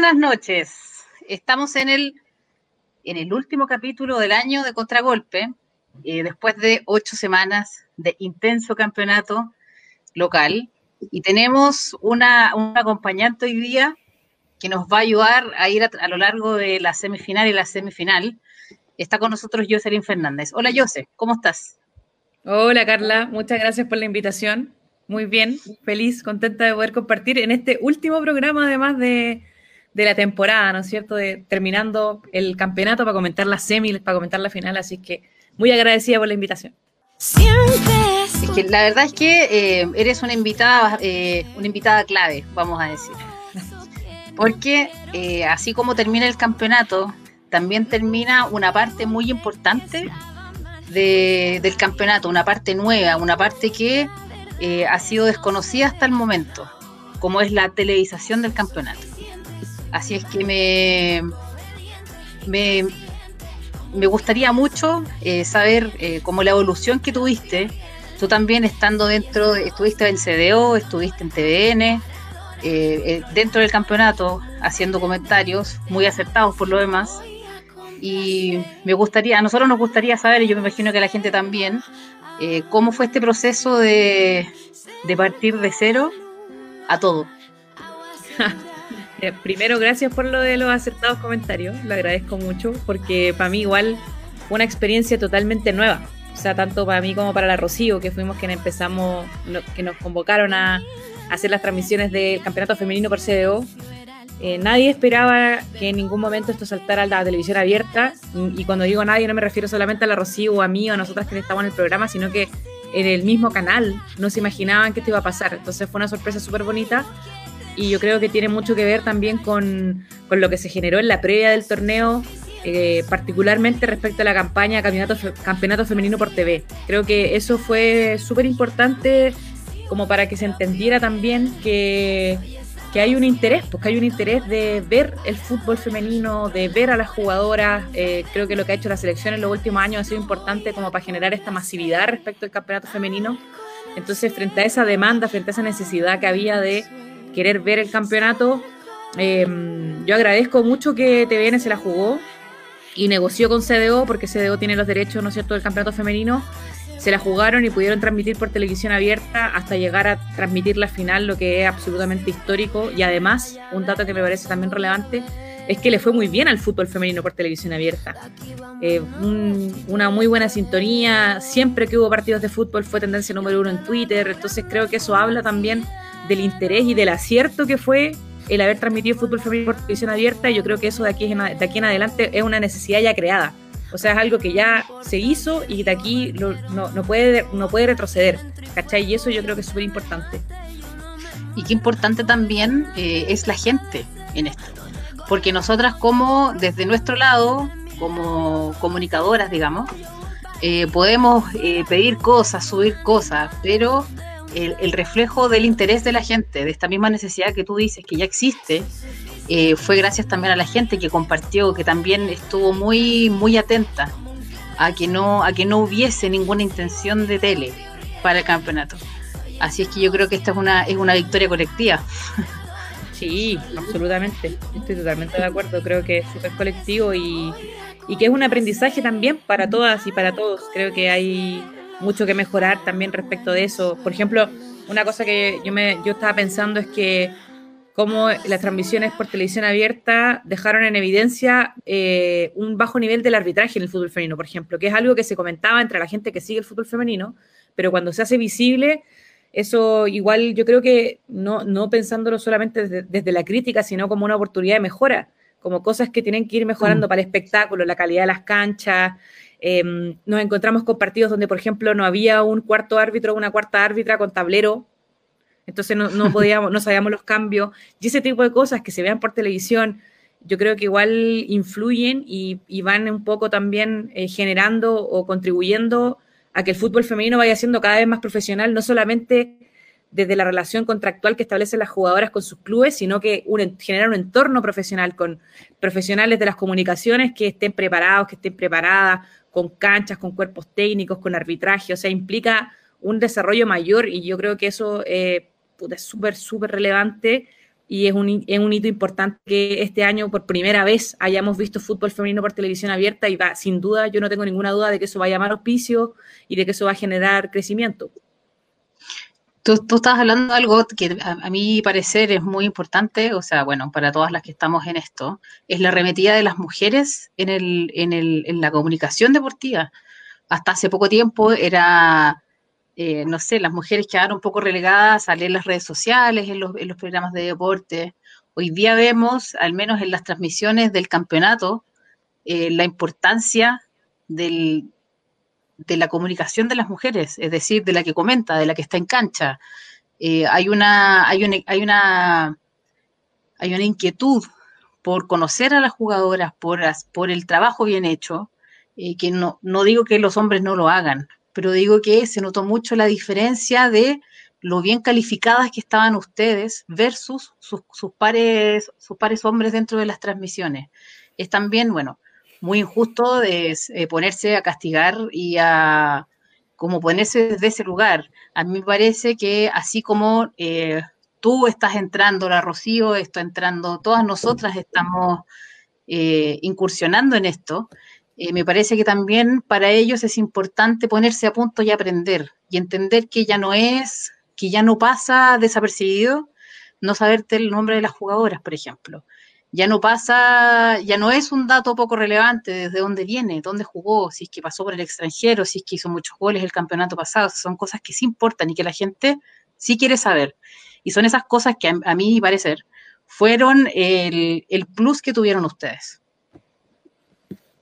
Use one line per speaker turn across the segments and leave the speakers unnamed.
buenas noches. Estamos en el, en el último capítulo del año de Contragolpe, eh, después de ocho semanas de intenso campeonato local. Y tenemos una, un acompañante hoy día que nos va a ayudar a ir a, lo largo de la semifinal y la semifinal. Está con nosotros Jocelyn Fernández. Hola Jose, ¿cómo estás?
Hola Carla, muchas gracias por la invitación. Muy bien, feliz, contenta de poder compartir en este último programa, además de, la temporada, ¿no es cierto? De, terminando el campeonato para comentar la semi, para comentar la final, así que muy agradecida por la invitación.
Es que la verdad es que eh, eres una invitada, eh, una invitada clave, vamos a decir. Porque eh, así como termina el campeonato, también termina una parte muy importante del campeonato, una parte nueva, una parte que eh, ha sido desconocida hasta el momento, como es la televisación del campeonato. Así es que me, me, gustaría mucho eh, saber eh, cómo la evolución que tuviste, tú también estando dentro, estuviste en CDO, estuviste en TVN, dentro del campeonato, haciendo comentarios muy acertados por lo demás. Y me gustaría, a nosotros nos gustaría saber, y yo me imagino que a la gente también, eh, ¿Cómo fue este proceso de, partir de cero a todo?
Eh, primero, gracias por lo de los acertados comentarios, lo agradezco mucho, porque para mí igual una experiencia totalmente nueva. O sea, tanto para mí como para la Rocío, que fuimos quienes empezamos, que nos convocaron a hacer las transmisiones del campeonato femenino por CDO. Eh, nadie esperaba que en ningún momento esto saltara a la televisión abierta. Y cuando digo nadie, no me refiero solamente a la Rocío o a mí o a nosotras que estamos en el programa, sino que en el mismo canal no se imaginaban que esto iba a pasar. Entonces fue una sorpresa súper bonita. Y yo creo que tiene mucho que ver también con, con lo que se generó en la previa del torneo, eh, particularmente respecto a la campaña Campeonato, Campeonato Femenino por TV. Creo que eso fue súper importante como para que se entendiera también que que hay un interés, porque hay un interés de ver el fútbol femenino, de ver a las jugadoras. Eh, creo que lo que ha hecho la selección en los últimos años ha sido importante como para generar esta masividad respecto al campeonato femenino. Entonces, frente a esa demanda, frente a esa necesidad que había de querer ver el campeonato, em, yo agradezco mucho que TVN se la jugó y negoció con CDO, porque CDO tiene los derechos, ¿no es cierto?, del campeonato femenino se la jugaron y pudieron transmitir por televisión abierta hasta llegar a transmitir la final, lo que es absolutamente histórico. Y además, un dato que me parece también relevante, es que le fue muy bien al fútbol femenino por televisión abierta. Eh, una muy buena sintonía, siempre que hubo partidos de fútbol fue tendencia número uno en Twitter, entonces creo que eso habla también del interés y del acierto que fue el haber transmitido fútbol femenino por televisión abierta y yo creo que eso de aquí, en adelante es una necesidad ya creada. O sea, es algo que ya se hizo y de aquí no, puede, no puede retroceder. ¿Cachai? Y eso yo creo que es súper importante.
Y qué importante también eh, es la gente en esto. Porque nosotras como desde nuestro lado, como comunicadoras, digamos, eh, podemos eh, pedir cosas, subir cosas, pero el, reflejo del interés de la gente, de esta misma necesidad que tú dices que ya existe, eh, fue gracias también a la gente que compartió, que también estuvo muy, muy atenta a que no, a que no hubiese ninguna intención de tele para el campeonato. Así es que yo creo que esta es una, es una victoria colectiva.
Sí, absolutamente. Estoy totalmente de acuerdo. Creo que es súper colectivo y, y que es un aprendizaje también para todas y para todos. Creo que hay mucho que mejorar también respecto de eso. Por ejemplo, una cosa que yo, me, yo estaba pensando es que cómo las transmisiones por televisión abierta dejaron en evidencia eh, un bajo nivel del arbitraje en el fútbol femenino, por ejemplo, que es algo que se comentaba entre la gente que sigue el fútbol femenino, pero cuando se hace visible, eso igual yo creo que no, no pensándolo solamente desde, la crítica, sino como una oportunidad de mejora, como cosas que tienen que ir mejorando mm. para el espectáculo, la calidad de las canchas. Em, nos encontramos con partidos donde, por ejemplo, no había un cuarto árbitro o una cuarta árbitra con tablero. Entonces no, no podíamos, no sabíamos los cambios. Y ese tipo de cosas que se vean por televisión, yo creo que igual influyen y, van un poco también eh, generando o contribuyendo a que el fútbol femenino vaya siendo cada vez más profesional, no solamente desde la relación contractual que establecen las jugadoras con sus clubes, sino que un, generar un entorno profesional con profesionales de las comunicaciones que estén preparados, que estén preparadas, con canchas, con cuerpos técnicos, con arbitraje, o sea, implica un desarrollo mayor y yo creo que eso eh, es súper, súper relevante y es un, es un hito importante que este año por primera vez hayamos visto fútbol femenino por televisión abierta y va, sin duda, yo no tengo ninguna duda de que eso va a llamar auspicio y de que eso va a generar crecimiento.
Tú, tú estás hablando de algo que a, mi parecer es muy importante, o sea, bueno, para todas las que estamos en esto, es la arremetida de las mujeres en, el, en, el, en la comunicación deportiva. Hasta hace poco tiempo era eh, no sé, las mujeres quedaron un poco relegadas a leer las redes sociales, en los, en los, programas de deporte. Hoy día vemos, al menos en las transmisiones del campeonato, eh, la importancia del, de la comunicación de las mujeres, es decir, de la que comenta, de la que está en cancha. Eh, hay, una, hay, una, hay, una, hay una inquietud por conocer a las jugadoras, por, por el trabajo bien hecho, eh, que no, no digo que los hombres no lo hagan, pero digo que se notó mucho la diferencia de lo bien calificadas que estaban ustedes versus sus, sus, pares, sus pares hombres dentro de las transmisiones. Es también, bueno, muy injusto de eh, ponerse a castigar y a como ponerse desde ese lugar. A mí me parece que así como eh, tú estás entrando, la Rocío está entrando, todas nosotras estamos eh, incursionando en esto, eh, me parece que también para ellos es importante ponerse a punto y aprender y entender que ya no es, que ya no pasa desapercibido no saberte el nombre de las jugadoras, por ejemplo. Ya no pasa, ya no es un dato poco relevante desde dónde viene, dónde jugó, si es que pasó por el extranjero, si es que hizo muchos goles el campeonato pasado, son cosas que sí importan y que la gente sí quiere saber. Y son esas cosas que a, a mi parecer fueron el, el plus que tuvieron ustedes.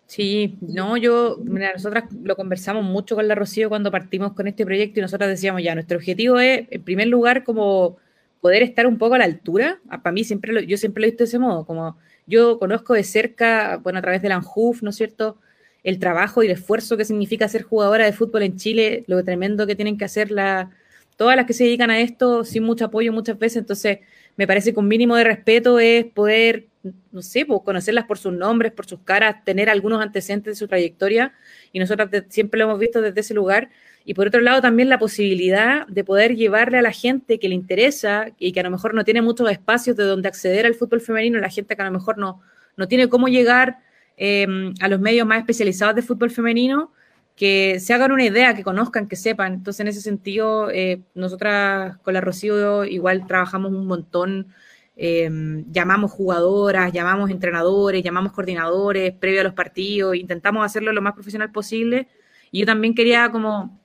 Sí, no, yo, mira, nosotras lo conversamos mucho con la Rocío cuando partimos con este proyecto y nosotras decíamos ya, nuestro objetivo es, en primer lugar, como poder estar un poco a la altura. Para mí siempre, lo, yo siempre lo he visto de ese modo, como yo conozco de cerca, bueno, a través de la ANJUF, ¿no es cierto?, el trabajo y el esfuerzo que significa ser jugadora de fútbol en Chile, lo tremendo que tienen que hacer la, todas las que se dedican a esto sin mucho apoyo muchas veces, entonces me parece que un mínimo de respeto es poder no sé, pues, conocerlas por sus nombres, por sus caras, tener algunos antecedentes de su trayectoria, y nosotros siempre lo hemos visto desde ese lugar. Y por otro lado, también la posibilidad de poder llevarle a la gente que le interesa y que a lo mejor no tiene muchos espacios de donde acceder al fútbol femenino, la gente que a lo mejor no, no tiene cómo llegar eh, a los medios más especializados de fútbol femenino, que se hagan una idea, que conozcan, que sepan. Entonces, en ese sentido, eh, nosotras con la Rocío igual trabajamos un montón eh, llamamos jugadoras, llamamos entrenadores, llamamos coordinadores previo a los partidos, intentamos hacerlo lo más profesional posible. Y yo también quería como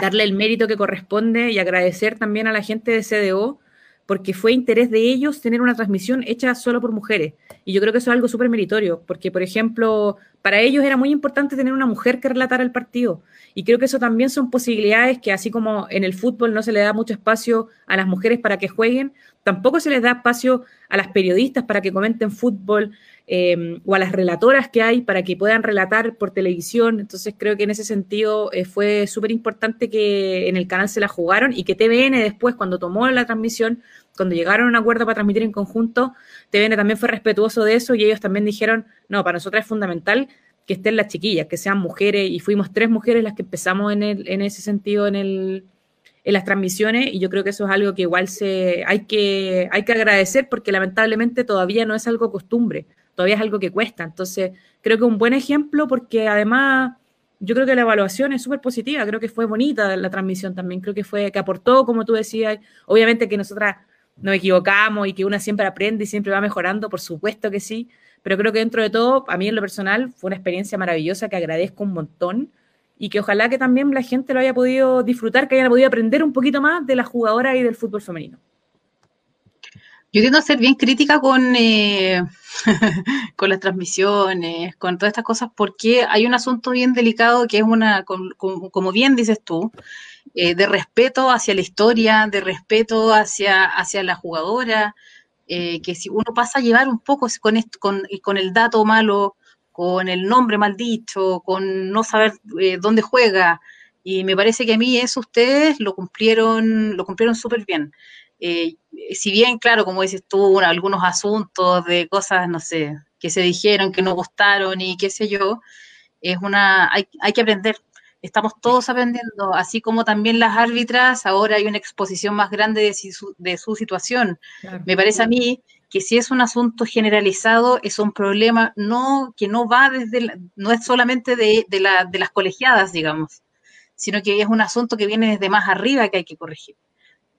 darle el mérito que corresponde y agradecer también a la gente de CDO, porque fue interés de ellos tener una transmisión hecha solo por mujeres. Y yo creo que eso es algo súper meritorio, porque, por ejemplo, para ellos era muy importante tener una mujer que relatara el partido. Y creo que eso también son posibilidades que, así como en el fútbol no se le da mucho espacio a las mujeres para que jueguen, tampoco se les da espacio a las periodistas para que comenten fútbol eh, o a las relatoras que hay para que puedan relatar por televisión. Entonces creo que en ese sentido eh, fue súper importante que en el canal se la jugaron y que TVN después, cuando tomó la transmisión, cuando llegaron a un acuerdo para transmitir en conjunto, TVN también fue respetuoso de eso y ellos también dijeron, no, para nosotros es fundamental que estén las chiquillas, que sean mujeres, y fuimos tres mujeres las que empezamos en, el, en ese sentido en el, en las transmisiones y yo creo que eso es algo que igual se hay que hay que agradecer porque lamentablemente todavía no es algo costumbre, todavía es algo que cuesta. Entonces, creo que un buen ejemplo porque además yo creo que la evaluación es súper positiva, creo que fue bonita la transmisión también, creo que fue que aportó, como tú decías, obviamente que nosotras nos equivocamos y que una siempre aprende y siempre va mejorando, por supuesto que sí, pero creo que dentro de todo, a mí en lo personal fue una experiencia maravillosa que agradezco un montón y que ojalá que también la gente lo haya podido disfrutar, que haya podido aprender un poquito más de la jugadora y del fútbol femenino.
Yo tiendo a ser bien crítica con, eh, con las transmisiones, con todas estas cosas, porque hay un asunto bien delicado que es una, como bien dices tú, eh, de respeto hacia la historia, de respeto hacia, hacia la jugadora, eh, que si uno pasa a llevar un poco con, esto, con, el dato malo, con el nombre mal dicho, con no saber eh, dónde juega. Y me parece que a mí eso ustedes lo cumplieron, lo cumplieron súper bien. Eh, si bien, claro, como dices tú, algunos asuntos de cosas, no sé, que se dijeron, que no gustaron y qué sé yo, es una, hay, hay que aprender. Estamos todos aprendiendo, así como también las árbitras, ahora hay una exposición más grande de su, de su situación. Me parece a mí que si es un asunto generalizado, es un problema no que no va desde, no es solamente de, de, la, de las colegiadas, digamos, sino que es un asunto que viene desde más arriba que hay que corregir.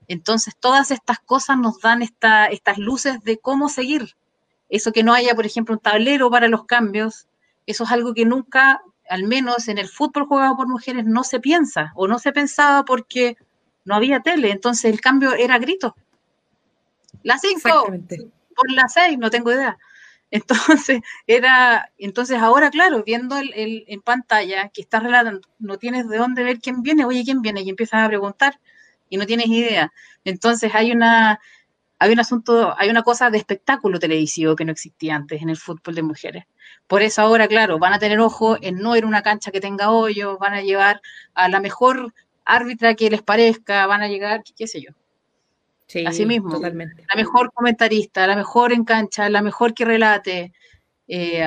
Entonces, todas estas cosas nos dan esta, estas luces de cómo seguir. Eso que no haya, por ejemplo, un tablero para los cambios, eso es algo que nunca al menos en el fútbol jugado por mujeres, no se piensa o no se pensaba porque no había tele, entonces el cambio era grito. Las cinco por las seis, no tengo idea. Entonces, era, entonces ahora, claro, viendo el, en pantalla que estás relatando, no tienes de dónde ver quién viene, oye, quién viene, y empiezas a preguntar y no tienes idea. Entonces hay una, hay un asunto, hay una cosa de espectáculo televisivo que no existía antes en el fútbol de mujeres. Por eso ahora, claro, van a tener ojo en no ir a una cancha que tenga hoyos, van a llevar a la mejor árbitra que les parezca, van a llegar, qué sé yo. Sí, Así mismo, totalmente. la mejor comentarista, la mejor en cancha, la mejor que relate. Eh,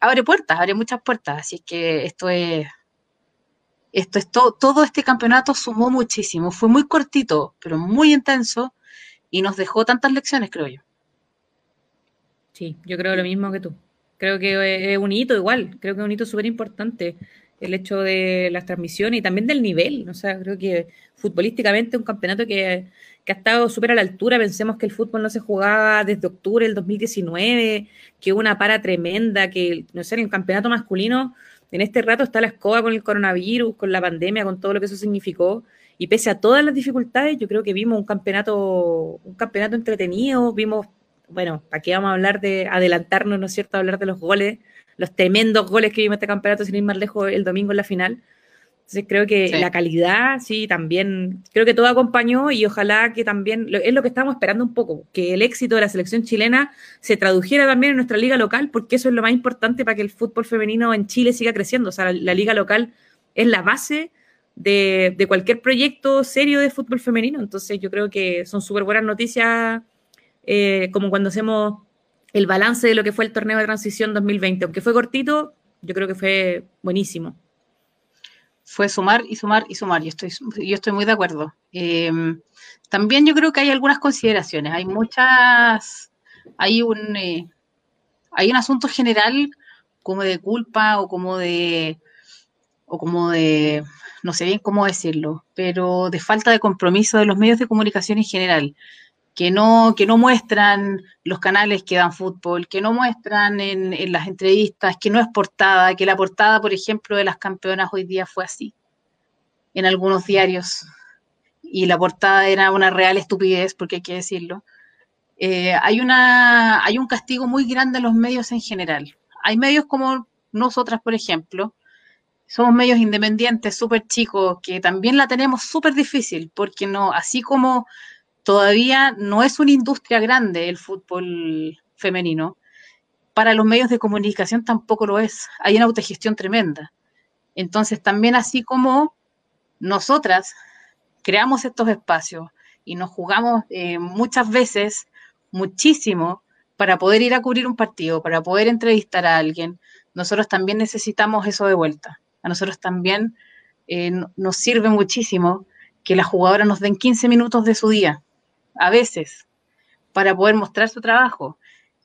abre puertas, abre muchas puertas. Así que esto es, esto es todo, todo este campeonato sumó muchísimo. Fue muy cortito, pero muy intenso y nos dejó tantas lecciones, creo yo.
Sí, yo creo lo mismo que tú. Creo que es un hito igual, creo que es un hito súper importante el hecho de las transmisiones y también del nivel. O sea, creo que futbolísticamente es un campeonato que, ha estado súper a la altura. Pensemos que el fútbol no se jugaba desde octubre del 2019, que hubo una para tremenda, que, no sé, en el campeonato masculino, en este rato está la escoba con el coronavirus, con la pandemia, con todo lo que eso significó. Y pese a todas las dificultades, yo creo que vimos un campeonato, un campeonato entretenido, vimos bueno, aquí vamos a hablar de adelantarnos, ¿no es cierto?, a hablar de los goles, los tremendos goles que vimos este campeonato sin ir más lejos el domingo en la final. Entonces creo que la calidad, sí, también, creo que todo acompañó y ojalá que también, es lo que estamos esperando un poco, que el éxito de la selección chilena se tradujera también en nuestra liga local, porque eso es lo más importante para que el fútbol femenino en Chile siga creciendo. O sea, la, liga local es la base de, de, cualquier proyecto serio de fútbol femenino. Entonces yo creo que son súper buenas noticias eh, como cuando hacemos el balance de lo que fue el torneo de transición 2020. Aunque fue cortito, yo creo que fue buenísimo.
Fue sumar y sumar y sumar, yo estoy, yo estoy muy de acuerdo. Em, también yo creo que hay algunas consideraciones, hay muchas, hay un, eh, hay un asunto general como de culpa o como de, o como de, no sé bien cómo decirlo, pero de falta de compromiso de los medios de comunicación en general que no, que no muestran los canales que dan fútbol, que no muestran en, las entrevistas, que no es portada, que la portada, por ejemplo, de las campeonas hoy día fue así, en algunos diarios, y la portada era una real estupidez, porque hay que decirlo. Eh, hay, una, hay un castigo muy grande en los medios en general. Hay medios como nosotras, por ejemplo, somos medios independientes, súper chicos, que también la tenemos súper difícil, porque no, así como todavía no es una industria grande el fútbol femenino. Para los medios de comunicación tampoco lo es. Hay una autogestión tremenda. Entonces, también así como nosotras creamos estos espacios y nos jugamos eh, muchas veces muchísimo para poder ir a cubrir un partido, para poder entrevistar a alguien, nosotros también necesitamos eso de vuelta. A nosotros también eh, nos sirve muchísimo que las jugadoras nos den 15 minutos de su día a veces, para poder mostrar su trabajo.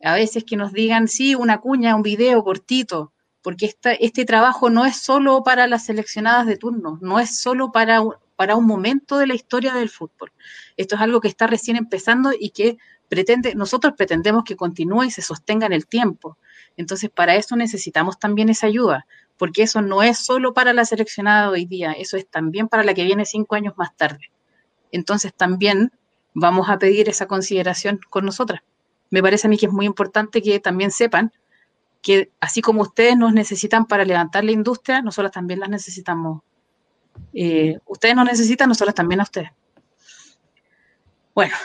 A veces que nos digan, sí, una cuña, un video cortito, porque este trabajo no es solo para las seleccionadas de turno, no es solo para, para un momento de la historia del fútbol. Esto es algo que está recién empezando y que pretende, nosotros pretendemos que continúe y se sostenga en el tiempo. Entonces, para eso necesitamos también esa ayuda, porque eso no es solo para la seleccionada hoy día, eso es también para la que viene cinco años más tarde. Entonces, también vamos a pedir esa consideración con nosotras. Me parece a mí que es muy importante que también sepan que así como ustedes nos necesitan para levantar la industria, nosotros también las necesitamos. Eh, ustedes nos necesitan, nosotros también a ustedes. Bueno,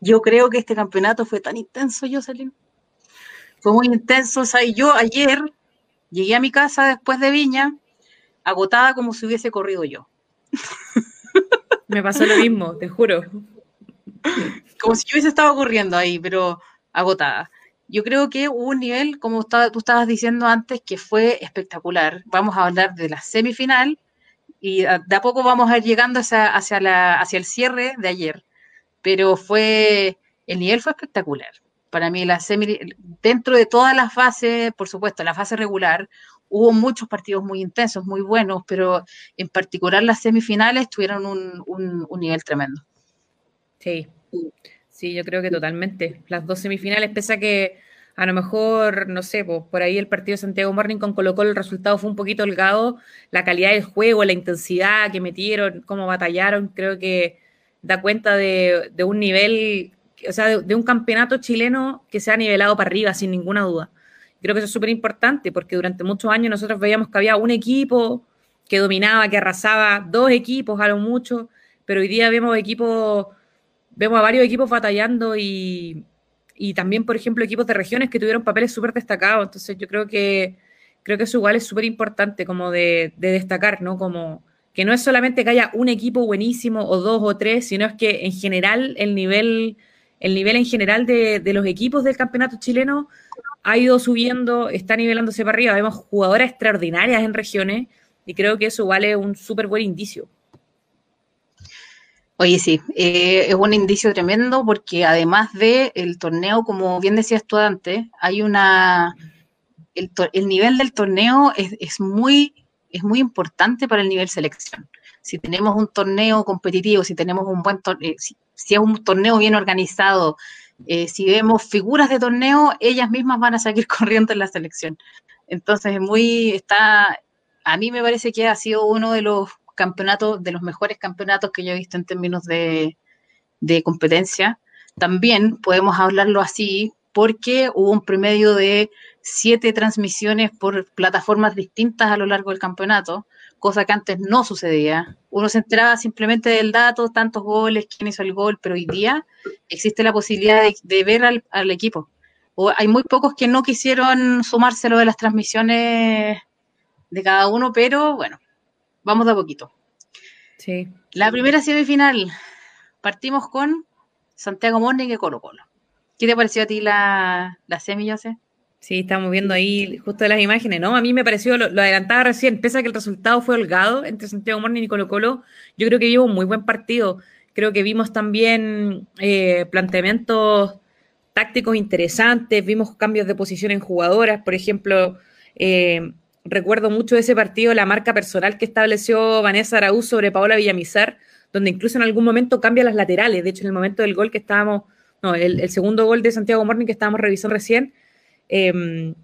yo creo que este campeonato fue tan intenso, Jocelyn. Fue muy intenso. O sea, yo ayer llegué a mi casa después de Viña, agotada como si hubiese corrido yo.
Me pasó lo mismo, te juro.
Como si yo hubiese estado corriendo ahí, pero agotada. yo creo que hubo un nivel, como tú estabas diciendo antes, que fue espectacular. Vamos a hablar de la semifinal y de a poco vamos a ir llegando hacia, hacia, el cierre de ayer. Pero fue, el nivel fue espectacular. Para mí, la semi, dentro de todas las fases, por supuesto, la fase regular, hubo muchos partidos muy intensos, muy buenos, pero en particular las semifinales tuvieron un, un nivel tremendo.
Sí, Sí, yo creo que totalmente. Las dos semifinales, pese a que a lo mejor, no sé, por ahí el partido de Santiago Morning con Colo Colo el resultado fue un poquito holgado, la calidad del juego, la intensidad que metieron, cómo batallaron, creo que da cuenta de, un nivel, o sea, de, un campeonato chileno que se ha nivelado para arriba, sin ninguna duda. Creo que eso es súper importante porque durante muchos años nosotros veíamos que había un equipo que dominaba, que arrasaba, dos equipos a lo mucho, pero hoy día vemos equipos vemos a varios equipos batallando y, también, por ejemplo, equipos de regiones que tuvieron papeles súper destacados. Entonces, yo creo que creo que eso igual es súper importante como de, destacar, ¿no? Como que no es solamente que haya un equipo buenísimo o dos o tres, sino es que en general el nivel, el nivel en general de, los equipos del campeonato chileno ha ido subiendo, está nivelándose para arriba. Vemos jugadoras extraordinarias en regiones y creo que eso vale un súper buen indicio.
Oye, sí, eh, es un indicio tremendo porque además de el torneo, como bien decías tú antes, hay una el, nivel del torneo es, muy es muy importante para el nivel selección. Si tenemos un torneo competitivo, si tenemos un buen torneo, eh, si, es un torneo bien organizado, eh, si vemos figuras de torneo, ellas mismas van a seguir corriendo en la selección. Entonces, muy está, a mí me parece que ha sido uno de los campeonatos, de los mejores campeonatos que yo he visto en términos de, competencia. También podemos hablarlo así porque hubo un promedio de siete transmisiones por plataformas distintas a lo largo del campeonato, cosa que antes no sucedía. Uno se enteraba simplemente del dato, tantos goles, quién hizo el gol, pero hoy día existe la posibilidad de, ver al, al, equipo. O hay muy pocos que no quisieron sumárselo de las transmisiones de cada uno, pero bueno, vamos de a poquito.
Sí.
La primera semifinal, partimos con Santiago Morning y Colo Colo. ¿Qué te pareció a ti la, la semi, José?
Sí, estamos viendo ahí justo las imágenes, ¿no? A mí me pareció, lo, adelantaba recién, pese a que el resultado fue holgado entre Santiago Morning y Colo Colo, yo creo que vimos un muy buen partido. Creo que vimos también eh, planteamientos tácticos interesantes, vimos cambios de posición en jugadoras, por ejemplo, eh, recuerdo mucho de ese partido la marca personal que estableció Vanessa Araúz sobre Paola Villamizar, donde incluso en algún momento cambia las laterales. De hecho, en el momento del gol que estábamos, no, el, segundo gol de Santiago Morning que estábamos revisando recién, em,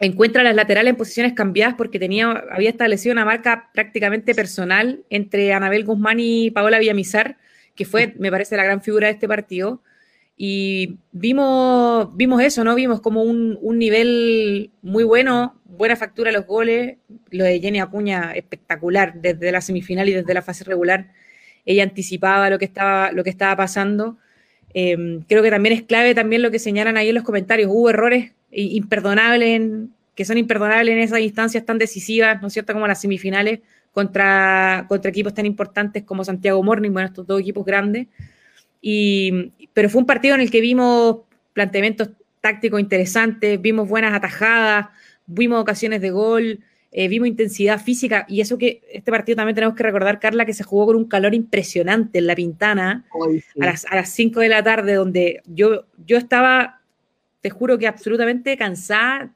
encuentra las laterales en posiciones cambiadas porque tenía, había establecido una marca prácticamente personal entre Anabel Guzmán y Paola Villamizar, que fue, me parece, la gran figura de este partido. Y vimos, vimos eso, ¿no? Vimos como un, un nivel muy bueno, buena factura los goles, lo de Jenny Acuña espectacular desde la semifinal y desde la fase regular. Ella anticipaba lo que estaba, lo que estaba pasando. Em, creo que también es clave también lo que señalan ahí en los comentarios. Hubo errores imperdonables, que son imperdonables en esas instancias tan decisivas, ¿no es cierto?, como las semifinales contra, contra equipos tan importantes como Santiago Morning, bueno, estos dos equipos grandes. Y, pero fue un partido en el que vimos planteamientos tácticos interesantes, vimos buenas atajadas, vimos ocasiones de gol, eh, vimos intensidad física y eso que este partido también tenemos que recordar, Carla, que se jugó con un calor impresionante en la Pintana a, las, a 5 de la tarde, donde yo, yo estaba, te juro que absolutamente cansada,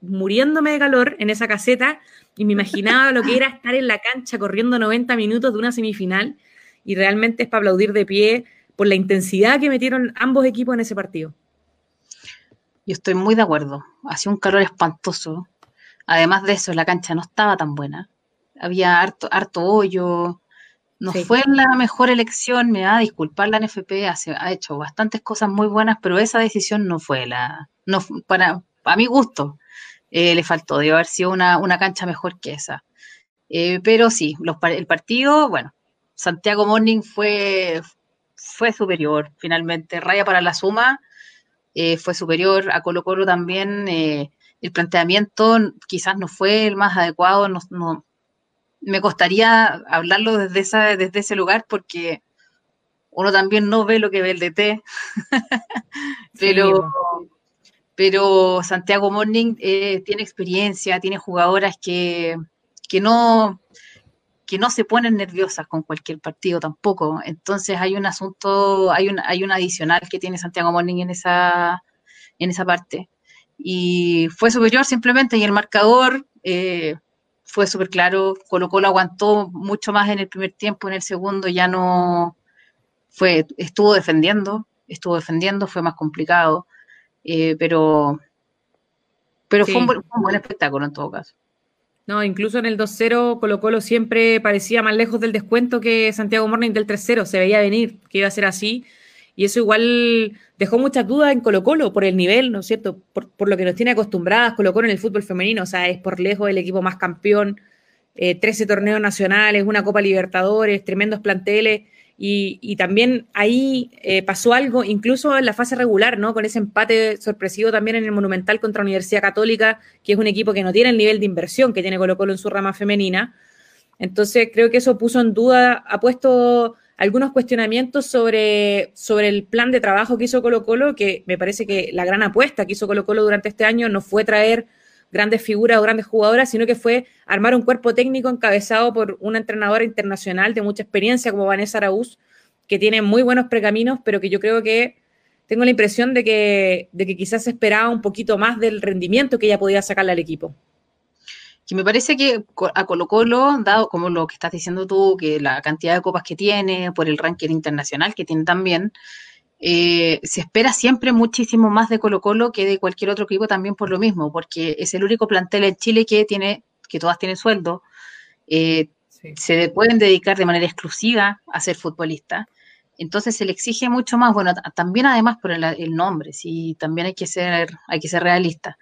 muriéndome de calor en esa caseta y me imaginaba lo que era estar en la cancha corriendo 90 minutos de una semifinal y realmente es para aplaudir de pie por la intensidad que metieron ambos equipos en ese partido.
Yo estoy muy de acuerdo. Hacía un calor espantoso. Además de eso, la cancha no estaba tan buena. Había harto, harto hoyo. No fue la mejor elección. Me va a disculpar la NFP. ha hecho bastantes cosas muy buenas, pero esa decisión no fue la. No, para, a mi gusto, eh, le faltó. Debe haber sido una, cancha mejor que esa. Eh, pero sí, el partido, bueno, Santiago Morning fue, fue superior finalmente. Raya para la suma eh, fue superior a Colo Colo también. El planteamiento quizás no fue el más adecuado. No, me costaría hablarlo desde, esa, desde ese lugar porque uno también no ve lo que ve el DT. pero, pero Santiago Morning eh, tiene experiencia, tiene jugadoras que, que no que no se ponen nerviosas con cualquier partido tampoco. Entonces hay un asunto, hay un, hay un adicional que tiene Santiago Morning en esa, en esa parte. Y fue superior simplemente y el marcador eh, fue súper claro. Colo Colo aguantó mucho más en el primer tiempo, en el segundo ya no fue, estuvo defendiendo, estuvo defendiendo, fue más complicado. Eh, pero pero fue, un buen, espectáculo en todo caso.
No, incluso en el 2-0 Colo Colo siempre parecía más lejos del descuento que Santiago Morning del 3-0, se veía venir que iba a ser así y eso igual dejó muchas dudas en Colo Colo por el nivel, ¿no es cierto? Por, lo que nos tiene acostumbradas Colo Colo en el fútbol femenino, o sea, es por lejos el equipo más campeón, 13 eh, torneos nacionales, una Copa Libertadores, tremendos planteles y, también ahí eh, pasó algo, incluso en la fase regular, ¿no? Con ese empate sorpresivo también en el Monumental contra Universidad Católica, que es un equipo que no tiene el nivel de inversión que tiene Colo Colo en su rama femenina. Entonces creo que eso puso en duda, ha puesto algunos cuestionamientos sobre, sobre el plan de trabajo que hizo Colo Colo, que me parece que la gran apuesta que hizo Colo Colo durante este año no fue traer grandes figuras o grandes jugadoras, sino que fue armar un cuerpo técnico encabezado por una entrenadora internacional de mucha experiencia como Vanessa Araúz, que tiene muy buenos precaminos, pero que yo creo que tengo la impresión de que, de que quizás esperaba un poquito más del rendimiento que ella podía sacarle al equipo.
Que me parece que a Colo Colo, dado como lo que estás diciendo tú, que la cantidad de copas que tiene, por el ranking internacional que tiene también, eh, se espera siempre muchísimo más de Colo Colo que de cualquier otro equipo también por lo mismo, porque es el único plantel en Chile que tiene, que todas tienen sueldo, eh, se pueden dedicar de manera exclusiva a ser futbolistas. Entonces se le exige mucho más, bueno, también además por el, nombre, sí, también hay que ser, hay que ser realista.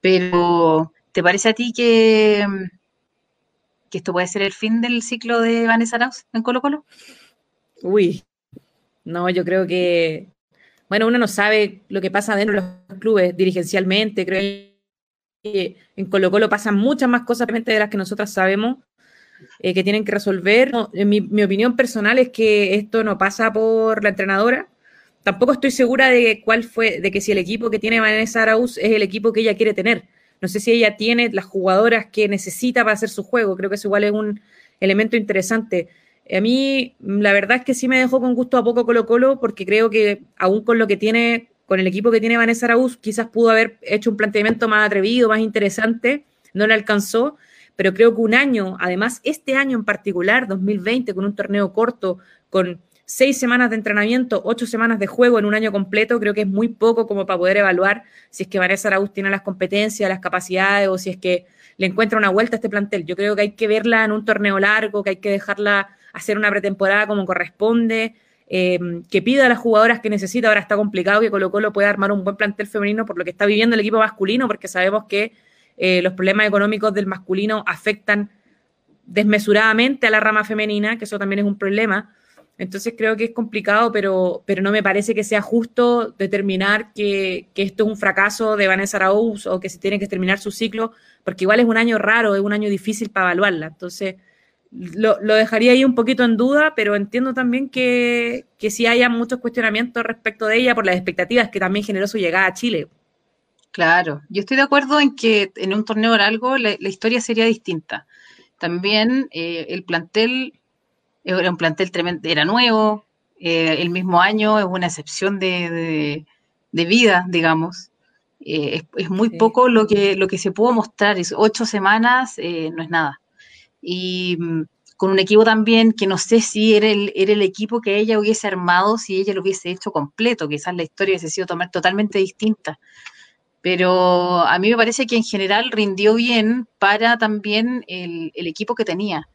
Pero, ¿te parece a ti que, que esto puede ser el fin del ciclo de Vanessa Arauz en Colo Colo?
Uy, no, yo creo que, bueno, uno no sabe lo que pasa dentro de los clubes dirigencialmente, creo que en Colo Colo pasan muchas más cosas de las que nosotras sabemos eh, que tienen que resolver. mi, opinión personal es que esto no pasa por la entrenadora. Tampoco estoy segura de cuál fue, de que si el equipo que tiene Vanessa Arauz es el equipo que ella quiere tener. No sé si ella tiene las jugadoras que necesita para hacer su juego. Creo que eso igual es un elemento interesante. A mí, la verdad es que sí me dejó con gusto a poco Colo Colo, porque creo que aún con lo que tiene, con el equipo que tiene Vanessa Araúz, quizás pudo haber hecho un planteamiento más atrevido, más interesante, no le alcanzó, pero creo que un año, además este año en particular, 2020, con un torneo corto, con seis semanas de entrenamiento, ocho semanas de juego en un año completo, creo que es muy poco como para poder evaluar si es que Vanessa Araúz tiene las competencias, las capacidades o si es que le encuentra una vuelta a este plantel. Yo creo que hay que verla en un torneo largo, que hay que dejarla hacer una pretemporada como corresponde, eh, que pida a las jugadoras que necesita. Ahora está complicado que Colo Colo pueda armar un buen plantel femenino por lo que está viviendo el equipo masculino, porque sabemos que eh, los problemas económicos del masculino afectan desmesuradamente a la rama femenina, que eso también es un problema. Entonces creo que es complicado, pero, pero no me parece que sea justo determinar que, que esto es un fracaso de Vanessa Araúz o que se tiene que terminar su ciclo, porque igual es un año raro, es un año difícil para evaluarla. Entonces, lo, dejaría ahí un poquito en duda, pero entiendo también que, que sí haya muchos cuestionamientos respecto de ella por las expectativas que también generó su llegada a Chile.
Claro, yo estoy de acuerdo en que en un torneo largo la, la historia sería distinta. También eh, el plantel era un plantel tremendo, era nuevo, eh, el mismo año es una excepción de, de, vida, digamos. Eh, es, muy poco lo que, lo que se pudo mostrar, es ocho semanas no es nada y mm, con un equipo también que no sé si era el, era el equipo que ella hubiese armado si ella lo hubiese hecho completo, quizás la historia hubiese sido totalmente distinta. Pero a mí me parece que en general rindió bien para también el, equipo que tenía.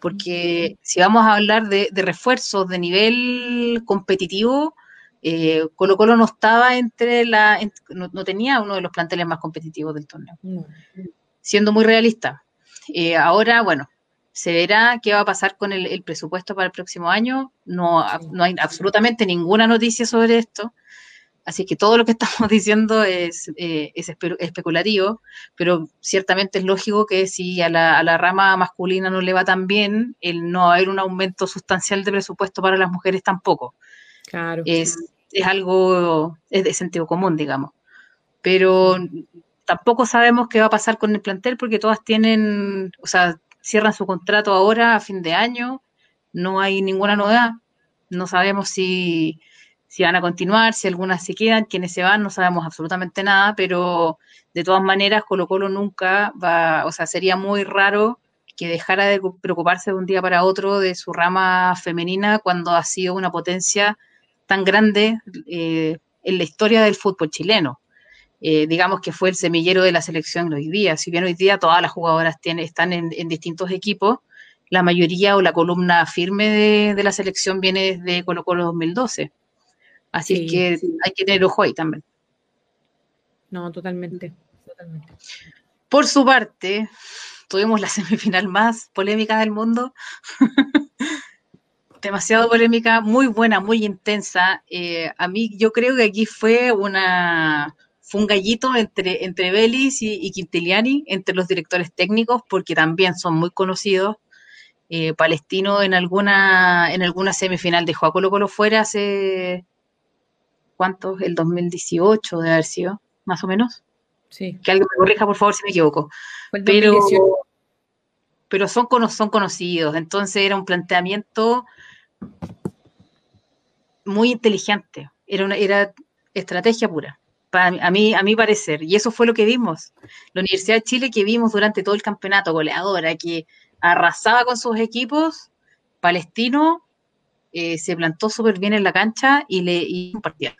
Porque si vamos a hablar de, refuerzos de nivel competitivo, eh, Colo Colo no estaba entre la, no, tenía uno de los planteles más competitivos del torneo. Siendo muy realista. Eh, ahora, bueno, se verá qué va a pasar con el, presupuesto para el próximo año. No, no hay absolutamente ninguna noticia sobre esto. Así que todo lo que estamos diciendo es, eh, especulativo, pero ciertamente es lógico que si a la, rama masculina no le va tan bien, el no haber un aumento sustancial de presupuesto para las mujeres tampoco. Claro. Es, es algo, es de sentido común, digamos. pero tampoco sabemos qué va a pasar con el plantel porque todas tienen, o sea, cierran su contrato ahora a fin de año, no hay ninguna novedad, no sabemos si, si van a continuar, si algunas se quedan, quienes se van, no sabemos absolutamente nada, pero de todas maneras Colo Colo nunca va, o sea, sería muy raro que dejara de preocuparse de un día para otro de su rama femenina cuando ha sido una potencia tan grande eh, en la historia del fútbol chileno. Eh, digamos que fue el semillero de la selección hoy día. Si bien hoy día todas las jugadoras tienen, están en, distintos equipos, la mayoría o la columna firme de, la selección viene desde Colo Colo 2012. Así que hay que tener ojo ahí también.
No, totalmente, totalmente.
Por su parte, tuvimos la semifinal más polémica del mundo. Demasiado polémica, muy buena, muy intensa. Eh, a mí, yo creo que aquí fue una fue un gallito entre, entre Belis y, Quintiliani, entre los directores técnicos, porque también son muy conocidos. Eh, Palestino en alguna, en alguna semifinal dejó a Colo Colo fuera hace, ¿cuántos? El 2018 de haber sido, más o menos.
Sí.
Que alguien me corrija, por favor, si me equivoco. Pero, pero son, son conocidos, entonces era un planteamiento muy inteligente, era, una, era estrategia pura a mí, a mi parecer. Y eso fue lo que vimos. La Universidad de Chile que vimos durante todo el campeonato, goleadora, que arrasaba con sus equipos, Palestino eh, se plantó súper bien en la cancha y le hizo un partido.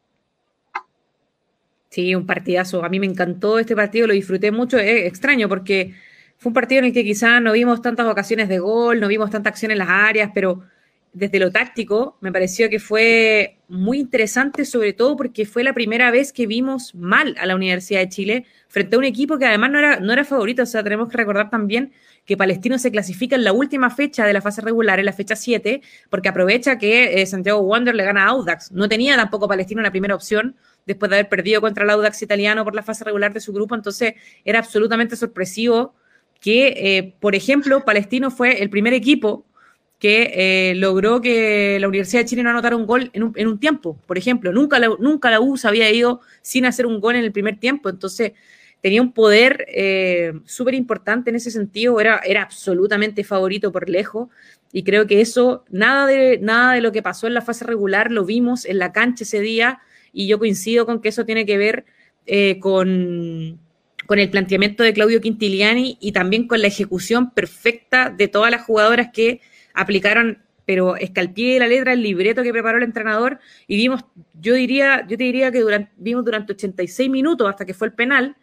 Sí, un partidazo. A mí me encantó este partido, lo disfruté mucho. Es extraño porque fue un partido en el que quizás no vimos tantas ocasiones de gol, no vimos tanta acción en las áreas, pero desde lo táctico, me pareció que fue muy interesante, sobre todo porque fue la primera vez que vimos mal a la Universidad de Chile frente a un equipo que además no era, no era favorito. O sea, tenemos que recordar también que Palestino se clasifica en la última fecha de la fase regular, en la fecha 7, porque aprovecha que eh, Santiago Wander le gana a Audax. No tenía tampoco Palestino la primera opción después de haber perdido contra el Audax italiano por la fase regular de su grupo. Entonces, era absolutamente sorpresivo que, eh, por ejemplo, Palestino fue el primer equipo que eh, logró que la Universidad de Chile no anotara un gol en un, tiempo, por ejemplo. Nunca la, nunca U se había ido sin hacer un gol en el primer tiempo, entonces tenía un poder eh, súper importante en ese sentido, era, era absolutamente favorito por lejos, y creo que eso, nada de, nada de lo que pasó en la fase regular lo vimos en la cancha ese día, y yo coincido con que eso tiene que ver eh, con, con el planteamiento de Claudio Quintiliani y también con la ejecución perfecta de todas las jugadoras que aplicaron, pero escalpié la letra el libreto que preparó el entrenador y vimos, yo diría, yo te diría que durante, vimos durante 86 minutos hasta que fue el penal,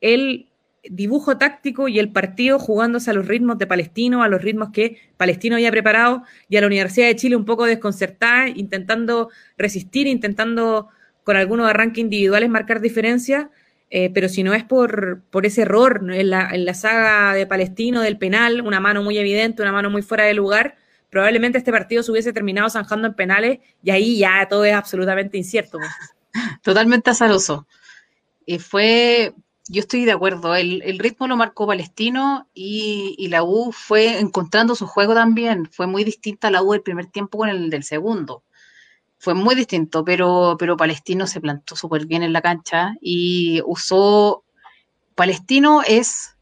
el dibujo táctico y el partido jugándose a los ritmos de Palestino, a los ritmos que Palestino había preparado y a la Universidad de Chile un poco desconcertada, intentando resistir, intentando con algunos arranques individuales marcar diferencias, eh, pero si no es por, por ese error en la, en la, saga de Palestino del penal, una mano muy evidente, una mano muy fuera de lugar, probablemente este partido se hubiese terminado zanjando en penales y ahí ya todo es absolutamente incierto.
Totalmente azaroso. y fue, yo estoy de acuerdo, el, el ritmo lo marcó Palestino y, y, la U fue encontrando su juego también. Fue muy distinta la U del primer tiempo con el del segundo fue muy distinto, pero, pero Palestino se plantó súper bien en la cancha y usó. Palestino es,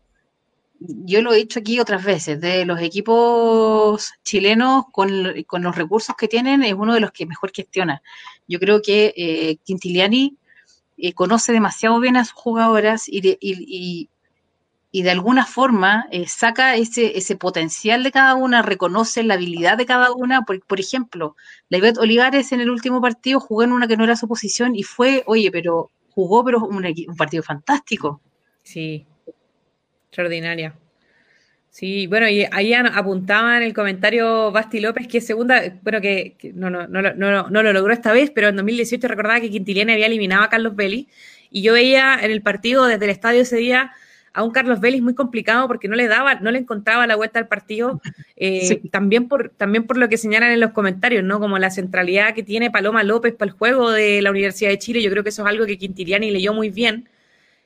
yo lo he dicho aquí otras veces, de los equipos chilenos con, los recursos que tienen, es uno de los que mejor gestiona. Yo creo que eh, Quintiliani eh, conoce demasiado bien a sus jugadoras y, y, y de alguna forma eh, saca ese, ese potencial de cada una, reconoce la habilidad de cada una. Por, por ejemplo, la Olivares en el último partido jugó en una que no era su posición y fue, oye, pero jugó, pero un, partido fantástico.
Sí, extraordinaria. Sí, bueno, y ahí apuntaba en el comentario Basti López que segunda, bueno, que, no, no, no, no, no, lo logró esta vez, pero en 2018 recordaba que Quintiliani había eliminado a Carlos Belli y yo veía en el partido desde el estadio ese día a un Carlos Vélez muy complicado porque no le daba, no le encontraba la vuelta al partido, eh, también, por, también por lo que señalan en los comentarios, ¿no? Como la centralidad que tiene Paloma López para el juego de la Universidad de Chile, yo creo que eso es algo que Quintiliani leyó muy bien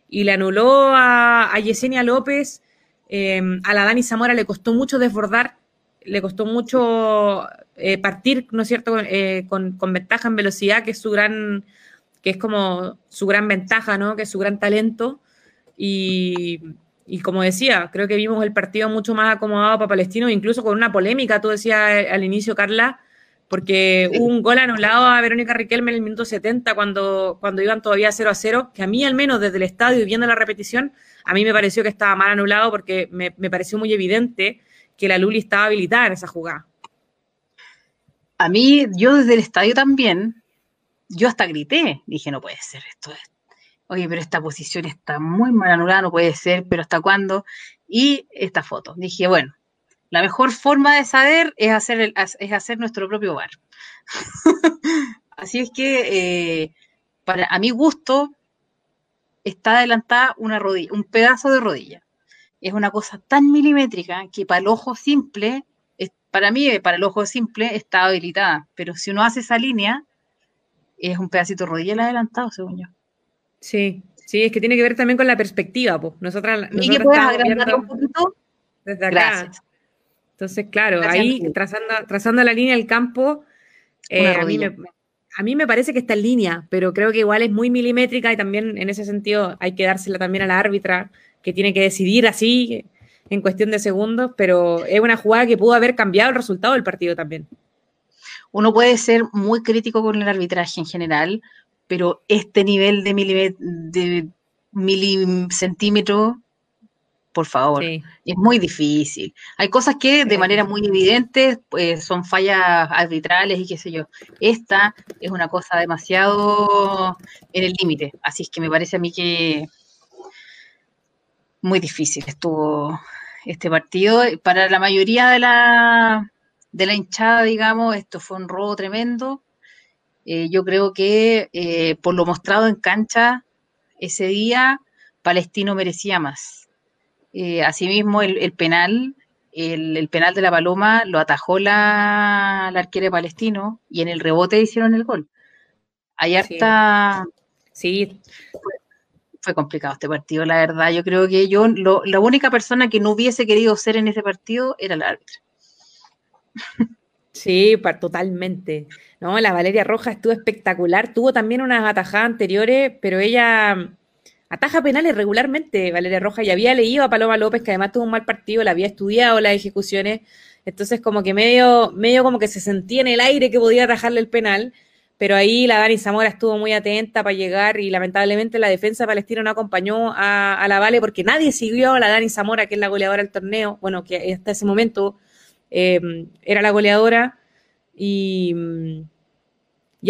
y le anuló a, Yesenia López, em, a la Dani Zamora le costó mucho desbordar, le costó mucho eh, partir, ¿no es cierto?, eh, con, con, ventaja en velocidad, que es su gran que es como su gran ventaja, ¿no? Que es su gran talento. Y, y como decía, creo que vimos el partido mucho más acomodado para Palestino, incluso con una polémica, tú decías al inicio, Carla, porque hubo un gol anulado a Verónica Riquelme en el minuto 70 cuando, cuando iban todavía 0 a 0, que a mí al menos desde el estadio y viendo la repetición, a mí me pareció que estaba mal anulado porque me, me pareció muy evidente que la Luli estaba habilitada en esa jugada.
A mí, yo desde el estadio también, yo hasta grité, dije, no puede ser esto, oye, pero esta posición está muy mal anulada, no puede ser, pero ¿hasta cuándo? Y esta foto, dije, bueno, la mejor forma de saber es hacer, el, es hacer nuestro propio bar. Así es que, eh, para, a mi gusto, está adelantada una rodilla, un pedazo de rodilla. Es una cosa tan milimétrica que para el ojo simple, para mí, para el ojo simple, está habilitada. Pero si uno hace esa línea, es un pedacito de rodilla el adelantado, según yo.
Sí, sí, es que tiene que ver también con la perspectiva, pues. Nosotras,
¿Y que puedes agrandar un poquito?
Desde acá. Gracias. Entonces, claro, ahí trazando, trazando la línea del campo, eh, a, mí me, parece que está en línea, pero creo que igual es muy milimétrica y también en ese sentido hay que dársela también a la árbitra, que tiene que decidir así en cuestión de segundos, pero es una jugada que pudo haber cambiado el resultado del partido también.
Uno puede ser muy crítico con el arbitraje en general, pero este nivel de, de milicentímetro por favor. Es muy difícil. Hay cosas que de manera muy evidente pues, son fallas arbitrales y qué sé yo. Esta es una cosa demasiado en el límite. Así es que me parece a mí que muy difícil estuvo este partido. Para la mayoría de la, de la hinchada, digamos, esto fue un robo tremendo. Eh, yo creo que eh, por lo mostrado en cancha ese día, Palestino merecía más eh, asimismo, el, penal, el, penal de la Paloma lo atajó la, la arquera de Palestino y en el rebote hicieron el gol. Allá está.
Sí.
Fue, complicado este partido, la verdad. Yo creo que yo, la única persona que no hubiese querido ser en ese partido era el árbitro.
Sí, totalmente. No, la Valeria Roja estuvo espectacular. Tuvo también unas atajadas anteriores, pero ella ataja penales regularmente Valeria Roja y había leído a Paloma López que además tuvo un mal partido, la había estudiado las ejecuciones, entonces como que medio, medio como que se sentía en el aire que podía atajarle el penal, pero ahí la Dani Zamora estuvo muy atenta para llegar y lamentablemente la defensa palestina no acompañó a, la Vale porque nadie siguió a la Dani Zamora, que es la goleadora del torneo, bueno, que hasta ese momento eh, era la goleadora y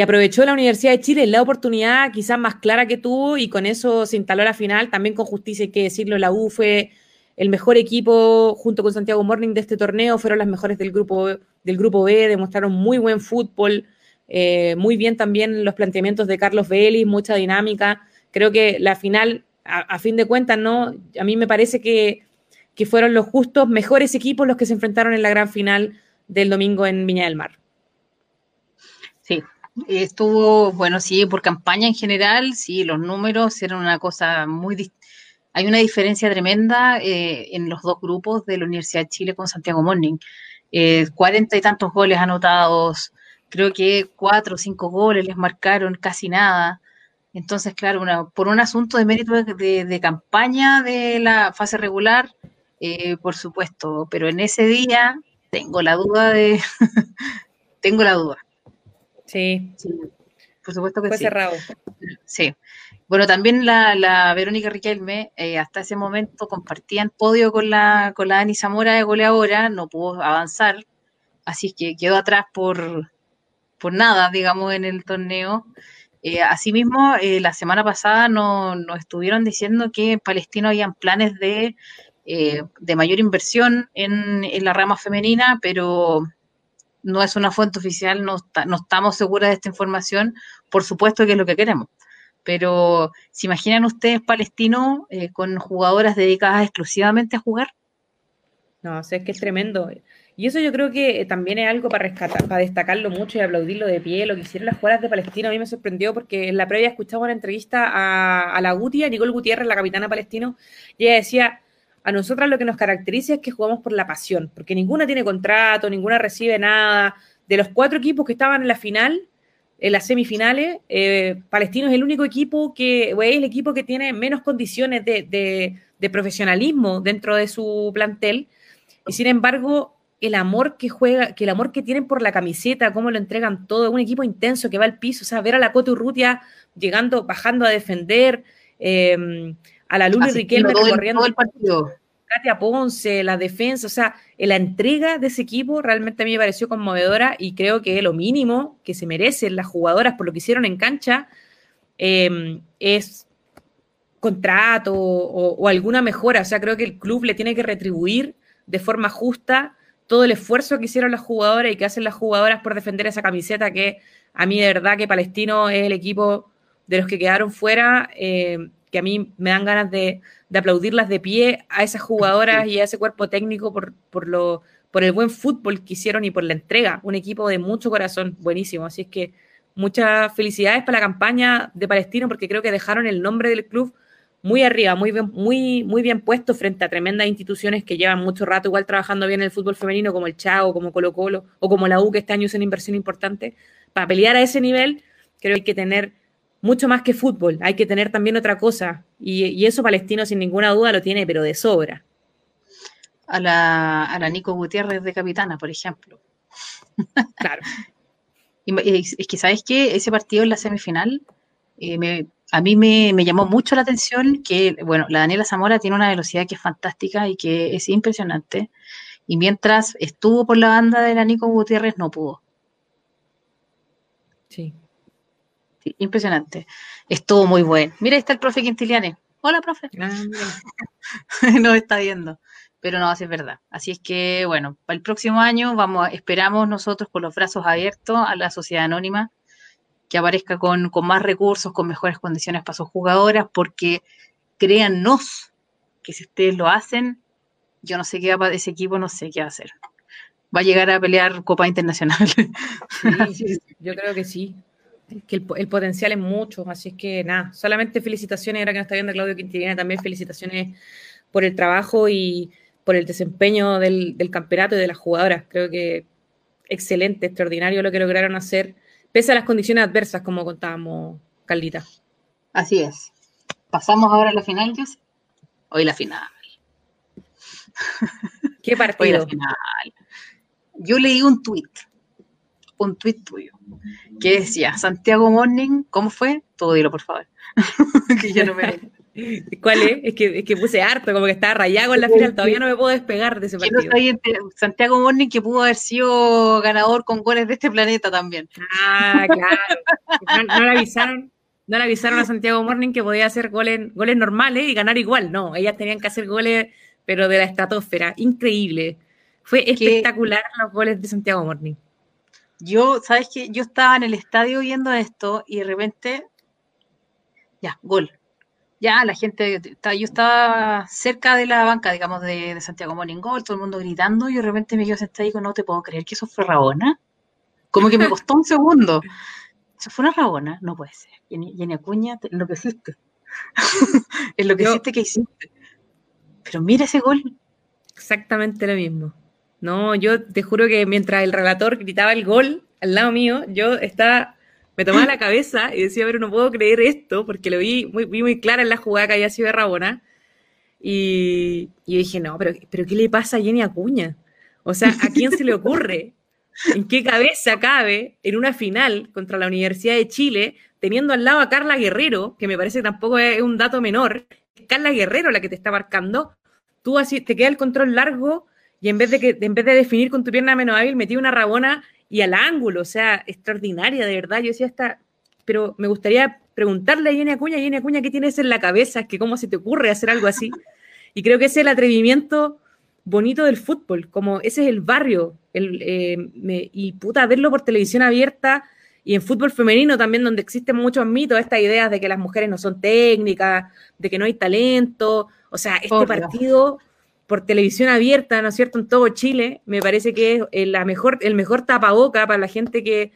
aprovechó la Universidad de Chile la oportunidad quizás más clara que tuvo y con eso se instaló la final, también con justicia hay que decirlo, la U fue el mejor equipo junto con Santiago Morning de este torneo, fueron las mejores del grupo, del grupo B, demostraron muy buen fútbol, eh, muy bien también los planteamientos de Carlos Vélez, mucha dinámica, creo que la final, a, fin de cuentas, ¿no? A mí me parece que, que fueron los justos mejores equipos los que se enfrentaron en la gran final del domingo en Viña del Mar.
Sí, Estuvo, bueno, sí, por campaña en general, sí, los números eran una cosa muy... Hay una diferencia tremenda eh, en los dos grupos de la Universidad de Chile con Santiago Morning. Eh, cuarenta y tantos goles anotados, creo que cuatro o cinco goles les marcaron, casi nada. Entonces, claro, por un asunto de mérito de, campaña de la fase regular, eh, por supuesto, pero en ese día tengo la duda de... tengo la duda.
Sí.
Por supuesto que
Fue
sí.
cerrado.
Sí. Bueno, también la, Verónica Riquelme, eh, hasta ese momento compartían podio con la, con la Dani Zamora de goleadora, no pudo avanzar, así que quedó atrás por, por nada, digamos, en el torneo. Eh, asimismo, eh, la semana pasada nos no estuvieron diciendo que en Palestino habían planes de, de mayor inversión en, la rama femenina, pero no es una fuente oficial, no, estamos seguras de esta información, por supuesto que es lo que queremos. Pero, ¿se imaginan ustedes Palestino eh, con jugadoras dedicadas exclusivamente a jugar?
No, o sea, es que es tremendo. Y eso yo creo que también es algo para rescatar, para destacarlo mucho y aplaudirlo de pie, lo que hicieron las jugadoras de Palestino. A mí me sorprendió porque en la previa escuchaba una entrevista a, a la Guti, a Nicole Gutiérrez, la capitana palestino, y ella decía, a nosotras lo que nos caracteriza es que jugamos por la pasión, porque ninguna tiene contrato, ninguna recibe nada. De los cuatro equipos que estaban en la final, en las semifinales, eh, Palestino es el único equipo que, es el equipo que tiene menos condiciones de, profesionalismo dentro de su plantel. Y sin embargo, el amor que juega, que el amor que tienen por la camiseta, cómo lo entregan todo, un equipo intenso que va al piso, o sea, ver a la Cote Urrutia llegando, bajando a defender, eh, a la Luli Riquelme recorriendo el partido. Katia Ponce, la defensa, o sea, la entrega de ese equipo realmente a mí me pareció conmovedora y creo que lo mínimo que se merecen las jugadoras por lo que hicieron en cancha em, es contrato o, alguna mejora. O sea, creo que el club le tiene que retribuir de forma justa todo el esfuerzo que hicieron las jugadoras y que hacen las jugadoras por defender esa camiseta que a mí de verdad que Palestino es el equipo de los que quedaron fuera. Eh, que a mí me dan ganas de, aplaudirlas de pie a esas jugadoras y a ese cuerpo técnico por, el buen fútbol que hicieron y por la entrega. Un equipo de mucho corazón, buenísimo. Así es que muchas felicidades para la campaña de Palestino porque creo que dejaron el nombre del club muy arriba, muy bien, muy bien puesto frente a tremendas instituciones que llevan mucho rato igual trabajando bien en el fútbol femenino, como el Chao, como Colo Colo, o como la U, que este año es una inversión importante. Para pelear a ese nivel, creo que hay que tener mucho más que fútbol, hay que tener también otra cosa. Y, eso Palestino sin ninguna duda lo tiene, pero de sobra.
A la, a la Nico Gutiérrez de capitana, por ejemplo. Claro. es que, ¿sabes qué? Ese partido en la semifinal, eh, a mí me, me, llamó mucho la atención que, bueno, la Daniela Zamora tiene una velocidad que es fantástica y que es impresionante. Y mientras estuvo por la banda de la Nico Gutiérrez, no pudo.
Sí
impresionante. Estuvo muy bueno. Mira, ahí está el profe Quintiliane. Hola, profe. No está viendo. Pero no, es verdad. Así es que, bueno, para el próximo año vamos, esperamos nosotros con los brazos abiertos a la sociedad anónima que aparezca con, más recursos, con mejores condiciones para sus jugadoras, porque créannos que si ustedes lo hacen, yo no sé qué va ese equipo, no sé qué va a hacer. Va a llegar a pelear Copa Internacional.
yo creo que sí que el, potencial es mucho, así es que nada, solamente felicitaciones, ahora que nos está viendo Claudio Quintilena, también felicitaciones por el trabajo y por el desempeño del, campeonato y de las jugadoras. Creo que excelente, extraordinario lo que lograron hacer, pese a las condiciones adversas, como contábamos, Caldita.
Así es. Pasamos ahora a la final, José. Hoy la final.
¿Qué partido?
Yo leí un tuit un tuit tuyo que decía, Santiago Morning, ¿cómo fue? Todo dilo, por favor.
que yo no me... ¿Cuál es? Es que, es que puse harto, como que estaba rayado en la final, todavía no me puedo despegar de ese partido.
Santiago Morning que pudo haber sido ganador con goles de este planeta también.
Ah, claro. No, le avisaron, no le avisaron a Santiago Morning que podía hacer goles, goles normales y ganar igual. No, ellas tenían que hacer goles, pero de la estratosfera. Increíble. Fue espectacular los goles de Santiago Morning.
Yo, ¿sabes qué? Yo estaba en el estadio viendo esto y de repente, ya, gol. Ya, la gente, yo estaba cerca de la banca, digamos, de, Santiago Morning Gol, todo el mundo gritando, y de repente me quedo sentada y digo, no te puedo creer que eso fue Rabona. Como que me costó un segundo. ¿Eso fue una Rabona? No puede ser. Jenny Acuña, lo que hiciste. es lo que hiciste que hiciste. Pero mira ese gol.
Exactamente lo mismo. No, yo te juro que mientras el relator gritaba el gol al lado mío, yo estaba, me tomaba la cabeza y decía, pero no puedo creer esto, porque lo vi muy, muy clara en la jugada que había sido de Rabona. Y, y dije, no, pero, pero ¿qué le pasa a Jenny Acuña? O sea, ¿a quién se le ocurre? ¿En qué cabeza cabe en una final contra la Universidad de Chile, teniendo al lado a Carla Guerrero, que me parece que tampoco es un dato menor, Carla Guerrero la que te está marcando, tú así te queda el control largo y en vez de, que, en vez de definir con tu pierna menos hábil, metí una rabona y al ángulo, o sea, extraordinaria, de verdad. Yo decía hasta, pero me gustaría preguntarle a Jenny Acuña, Jenny Acuña, ¿qué tienes en la cabeza? que cómo se te ocurre hacer algo así. Y creo que ese es el atrevimiento bonito del fútbol, como ese es el barrio, el, eh, y puta, verlo por televisión abierta y en fútbol femenino también, donde existen muchos mitos, estas ideas de que las mujeres no son técnicas, de que no hay talento, o sea, este partido por televisión abierta, ¿no es cierto?, en todo Chile, me parece que es eh, la mejor, el mejor tapaboca para la gente que,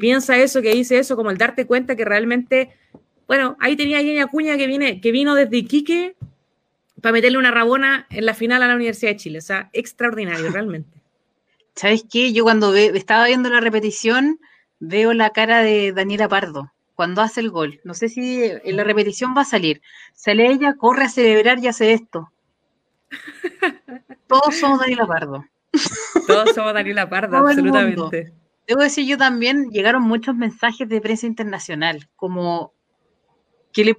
piensa eso, que dice eso, como el darte cuenta que realmente, bueno, ahí tenía a Jenny Acuña que, viene, que vino desde Iquique para meterle una rabona en la final a la Universidad de Chile, o sea, extraordinario, realmente.
¿Sabes qué? Yo cuando ve, estaba viendo la repetición, veo la cara de Daniela Pardo cuando hace el gol. No sé si en la repetición va a salir. Sale ella, corre a celebrar y hace esto. Todos somos Daniela Pardo.
Todos somos Daniela Pardo, absolutamente.
Debo decir yo también, llegaron muchos mensajes de prensa internacional, como, ¿qué le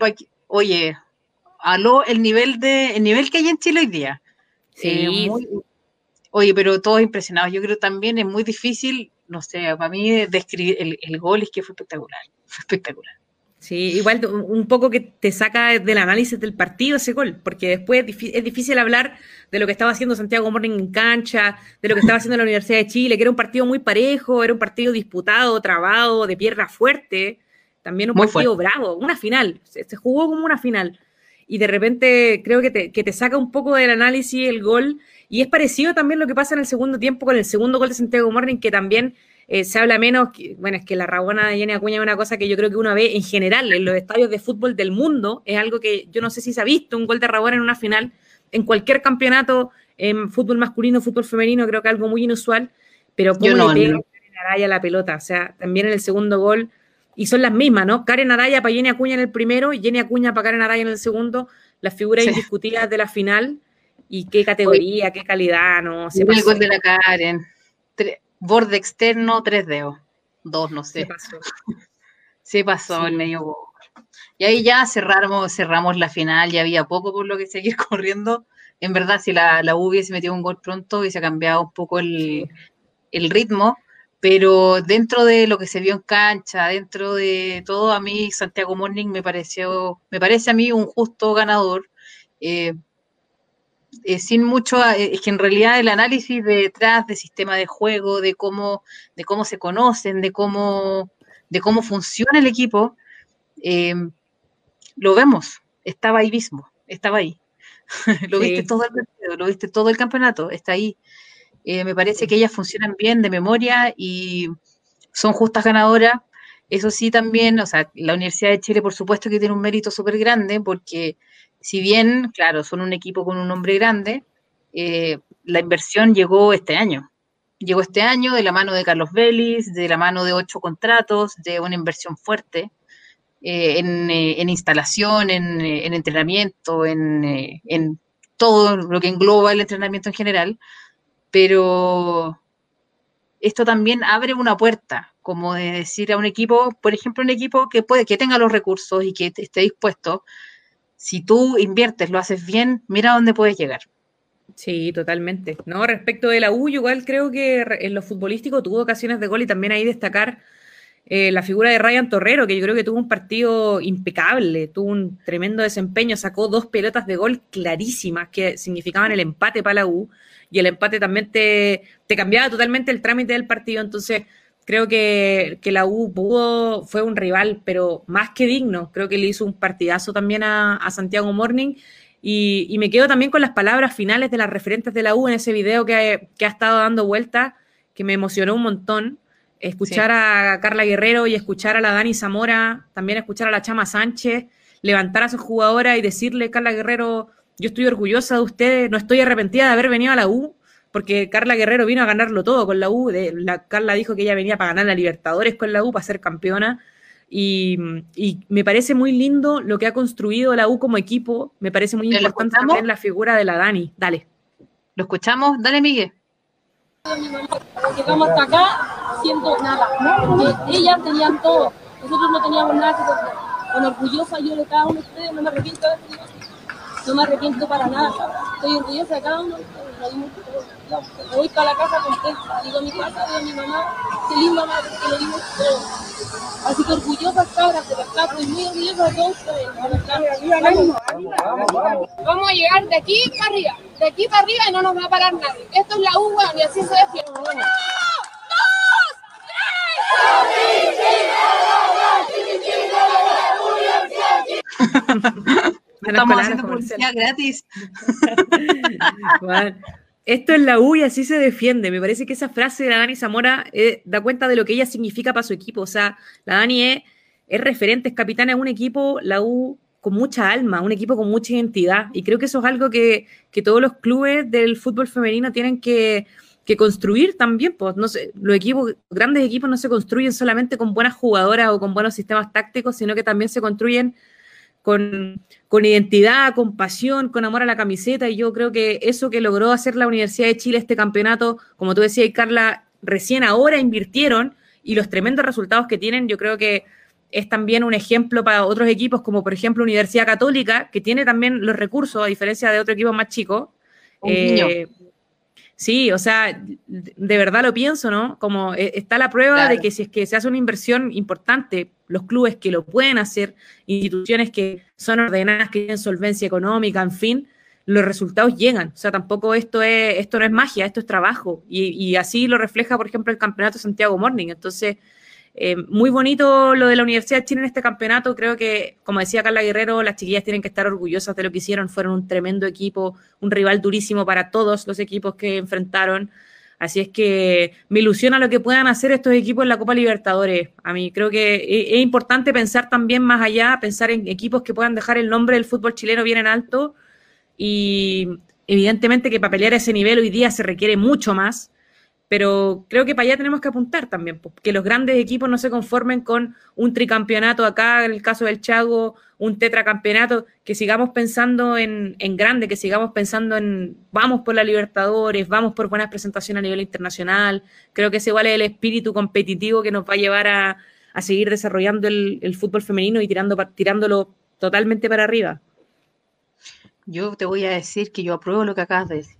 Oye, aló, el nivel, de, el nivel que hay en Chile hoy día. Sí. Eh, oye, pero todos impresionados. Yo creo también es muy difícil, no sé, para mí describir el, el gol es que fue espectacular, fue espectacular.
Sí, igual un poco que te saca del análisis del partido ese gol, porque después es difícil hablar de lo que estaba haciendo Santiago Morning en cancha, de lo que estaba haciendo la Universidad de Chile, que era un partido muy parejo, era un partido disputado, trabado, de pierna fuerte, también un partido bravo, una final, se, jugó como una final. Y de repente creo que te, que te saca un poco del análisis el gol, y es parecido también lo que pasa en el segundo tiempo con el segundo gol de Santiago Morning, que también eh, se habla menos, bueno, es que la rabona de Jenny Acuña es una cosa que yo creo que uno ve en general en los estadios de fútbol del mundo, es algo que yo no sé si se ha visto, un gol de rabona en una final, en cualquier campeonato, en fútbol masculino, fútbol femenino, creo que algo muy inusual, pero cómo le pega Karen Araya la pelota, o sea, también en el segundo gol, y son las mismas, ¿no? Karen Araya para Jenny Acuña en el primero y Jenny Acuña para Karen Araya en el segundo, las figuras indiscutidas de la final, y qué categoría, qué calidad, ¿no?
Se el gol de la Karen borde externo, tres dedos. Dos, no sé. Se pasó. el medio. Y ahí ya cerramos, cerramos la final, ya había poco por lo que seguir corriendo. En verdad, si la, la U hubiese metido un gol pronto, hubiese cambiado un poco el, el ritmo, pero dentro de lo que se vio en cancha, dentro de todo, a mí Santiago Morning me pareció, me parece a mí un justo ganador. Eh, eh, sin mucho, eh, es que en realidad el análisis detrás del sistema de juego, de cómo, de cómo se conocen, de cómo, de cómo funciona el equipo, eh, lo vemos, estaba ahí mismo, estaba ahí. lo viste todo el lo viste todo el campeonato, está ahí. me parece que ellas funcionan bien de memoria y son justas ganadoras. Eso sí, también, o sea, la Universidad de Chile, por supuesto, que tiene un mérito súper grande porque si bien, claro, son un equipo con un nombre grande, eh, la inversión llegó este año. Llegó este año de la mano de Carlos Vélez, de la mano de ocho contratos, de una inversión fuerte eh, eh, en, instalación, en, entrenamiento, en, todo lo que engloba el entrenamiento en general. Pero esto también abre una puerta, como de decir a un equipo, por ejemplo, un equipo que puede, que tenga los recursos y que esté dispuesto si tú inviertes, lo haces bien, mira dónde puedes llegar.
Sí, totalmente. No, respecto de la U, igual creo que en lo futbolístico tuvo ocasiones de gol y también ahí destacar eh, la figura de Ryan Torrero, que yo creo que tuvo un partido impecable, tuvo un tremendo desempeño, sacó dos pelotas de gol clarísimas que significaban el empate para la U y el empate también te, te cambiaba totalmente el trámite del partido. Entonces, Creo que, la U pudo, fue un rival, pero más que digno. Creo que le hizo un partidazo también a, Santiago Morning. Y, me quedo también con las palabras finales de las referentes de la U en ese video que, ha estado dando vuelta, que me emocionó un montón. Escuchar a Carla Guerrero y escuchar a la Dani Zamora, también escuchar a la Chama Sánchez, levantar a su jugadora y decirle, Carla Guerrero, yo estoy orgullosa de ustedes, no estoy arrepentida de haber venido a la U, porque Carla Guerrero vino a ganarlo todo con la U. la, Carla dijo que ella venía para ganar la Libertadores con la U, para ser campeona. Y, me parece muy lindo lo que ha construido la U como equipo. Me parece muy importante también la figura de la Dani. Dale.
¿Lo escuchamos? Dale, Miguel.
Llegamos hasta acá siento nada, porque ellas tenían todo, nosotros no teníamos nada Con orgullosa yo de cada uno de ustedes, no me arrepiento de no me arrepiento para nada, estoy orgullosa de cada uno me voy para la casa contenta. Digo a mi casa, digo a mi mamá, qué linda madre, que lo dimos todo. Así que orgullosas cabras de verdad, estoy muy orgullosa de todos ustedes. Vamos a llegar de aquí para arriba, de aquí para arriba y no nos va a parar nadie. Esto es la U, y así se defiende.
Estamos haciendo publicidad gratis.
Esto es la U y así se defiende. Me parece que esa frase de la Dani Zamora eh, da cuenta de lo que ella significa para su equipo. O sea, la Dani es, referente, es capitana de un equipo, la U con mucha alma, un equipo con mucha identidad. Y creo que eso es algo que, todos los clubes del fútbol femenino tienen que, que construir también. Pues, no sé, los equipos, grandes equipos no se construyen solamente con buenas jugadoras o con buenos sistemas tácticos, sino que también se construyen con, con, identidad, con pasión, con amor a la camiseta. Y yo creo que eso que logró hacer la Universidad de Chile, este campeonato, como tú decías, Carla, recién ahora invirtieron y los tremendos resultados que tienen, yo creo que es también un ejemplo para otros equipos, como por ejemplo Universidad Católica, que tiene también los recursos, a diferencia de otro equipo más chico. Eh, sí, o sea, de verdad lo pienso, ¿no? Como eh, está la prueba de que si es que se hace una inversión importante, los clubes que lo pueden hacer, instituciones que son ordenadas, que tienen solvencia económica, en fin, los resultados llegan. O sea, tampoco esto es, esto no es magia, esto es trabajo. Y, y así lo refleja, por ejemplo, el Campeonato Santiago Morning. Entonces, eh, muy bonito lo de la Universidad de Chile en este campeonato. Creo que, como decía Carla Guerrero, las chiquillas tienen que estar orgullosas de lo que hicieron. Fueron un tremendo equipo, un rival durísimo para todos los equipos que enfrentaron. Así es que me ilusiona lo que puedan hacer estos equipos en la Copa Libertadores. A mí creo que e, es importante pensar también más allá, pensar en equipos que puedan dejar el nombre del fútbol chileno bien en alto. Y evidentemente que para pelear ese nivel hoy día se requiere mucho más pero creo que para allá tenemos que apuntar también, que los grandes equipos no se conformen con un tricampeonato acá, en el caso del Chago, un tetracampeonato, que sigamos pensando en, en grande, que sigamos pensando en vamos por la Libertadores, vamos por buenas presentaciones a nivel internacional. Creo que ese igual es el espíritu competitivo que nos va a llevar a, a seguir desarrollando el, el, fútbol femenino y tirando, tirándolo totalmente para arriba.
Yo te voy a decir que yo apruebo lo que acabas de decir.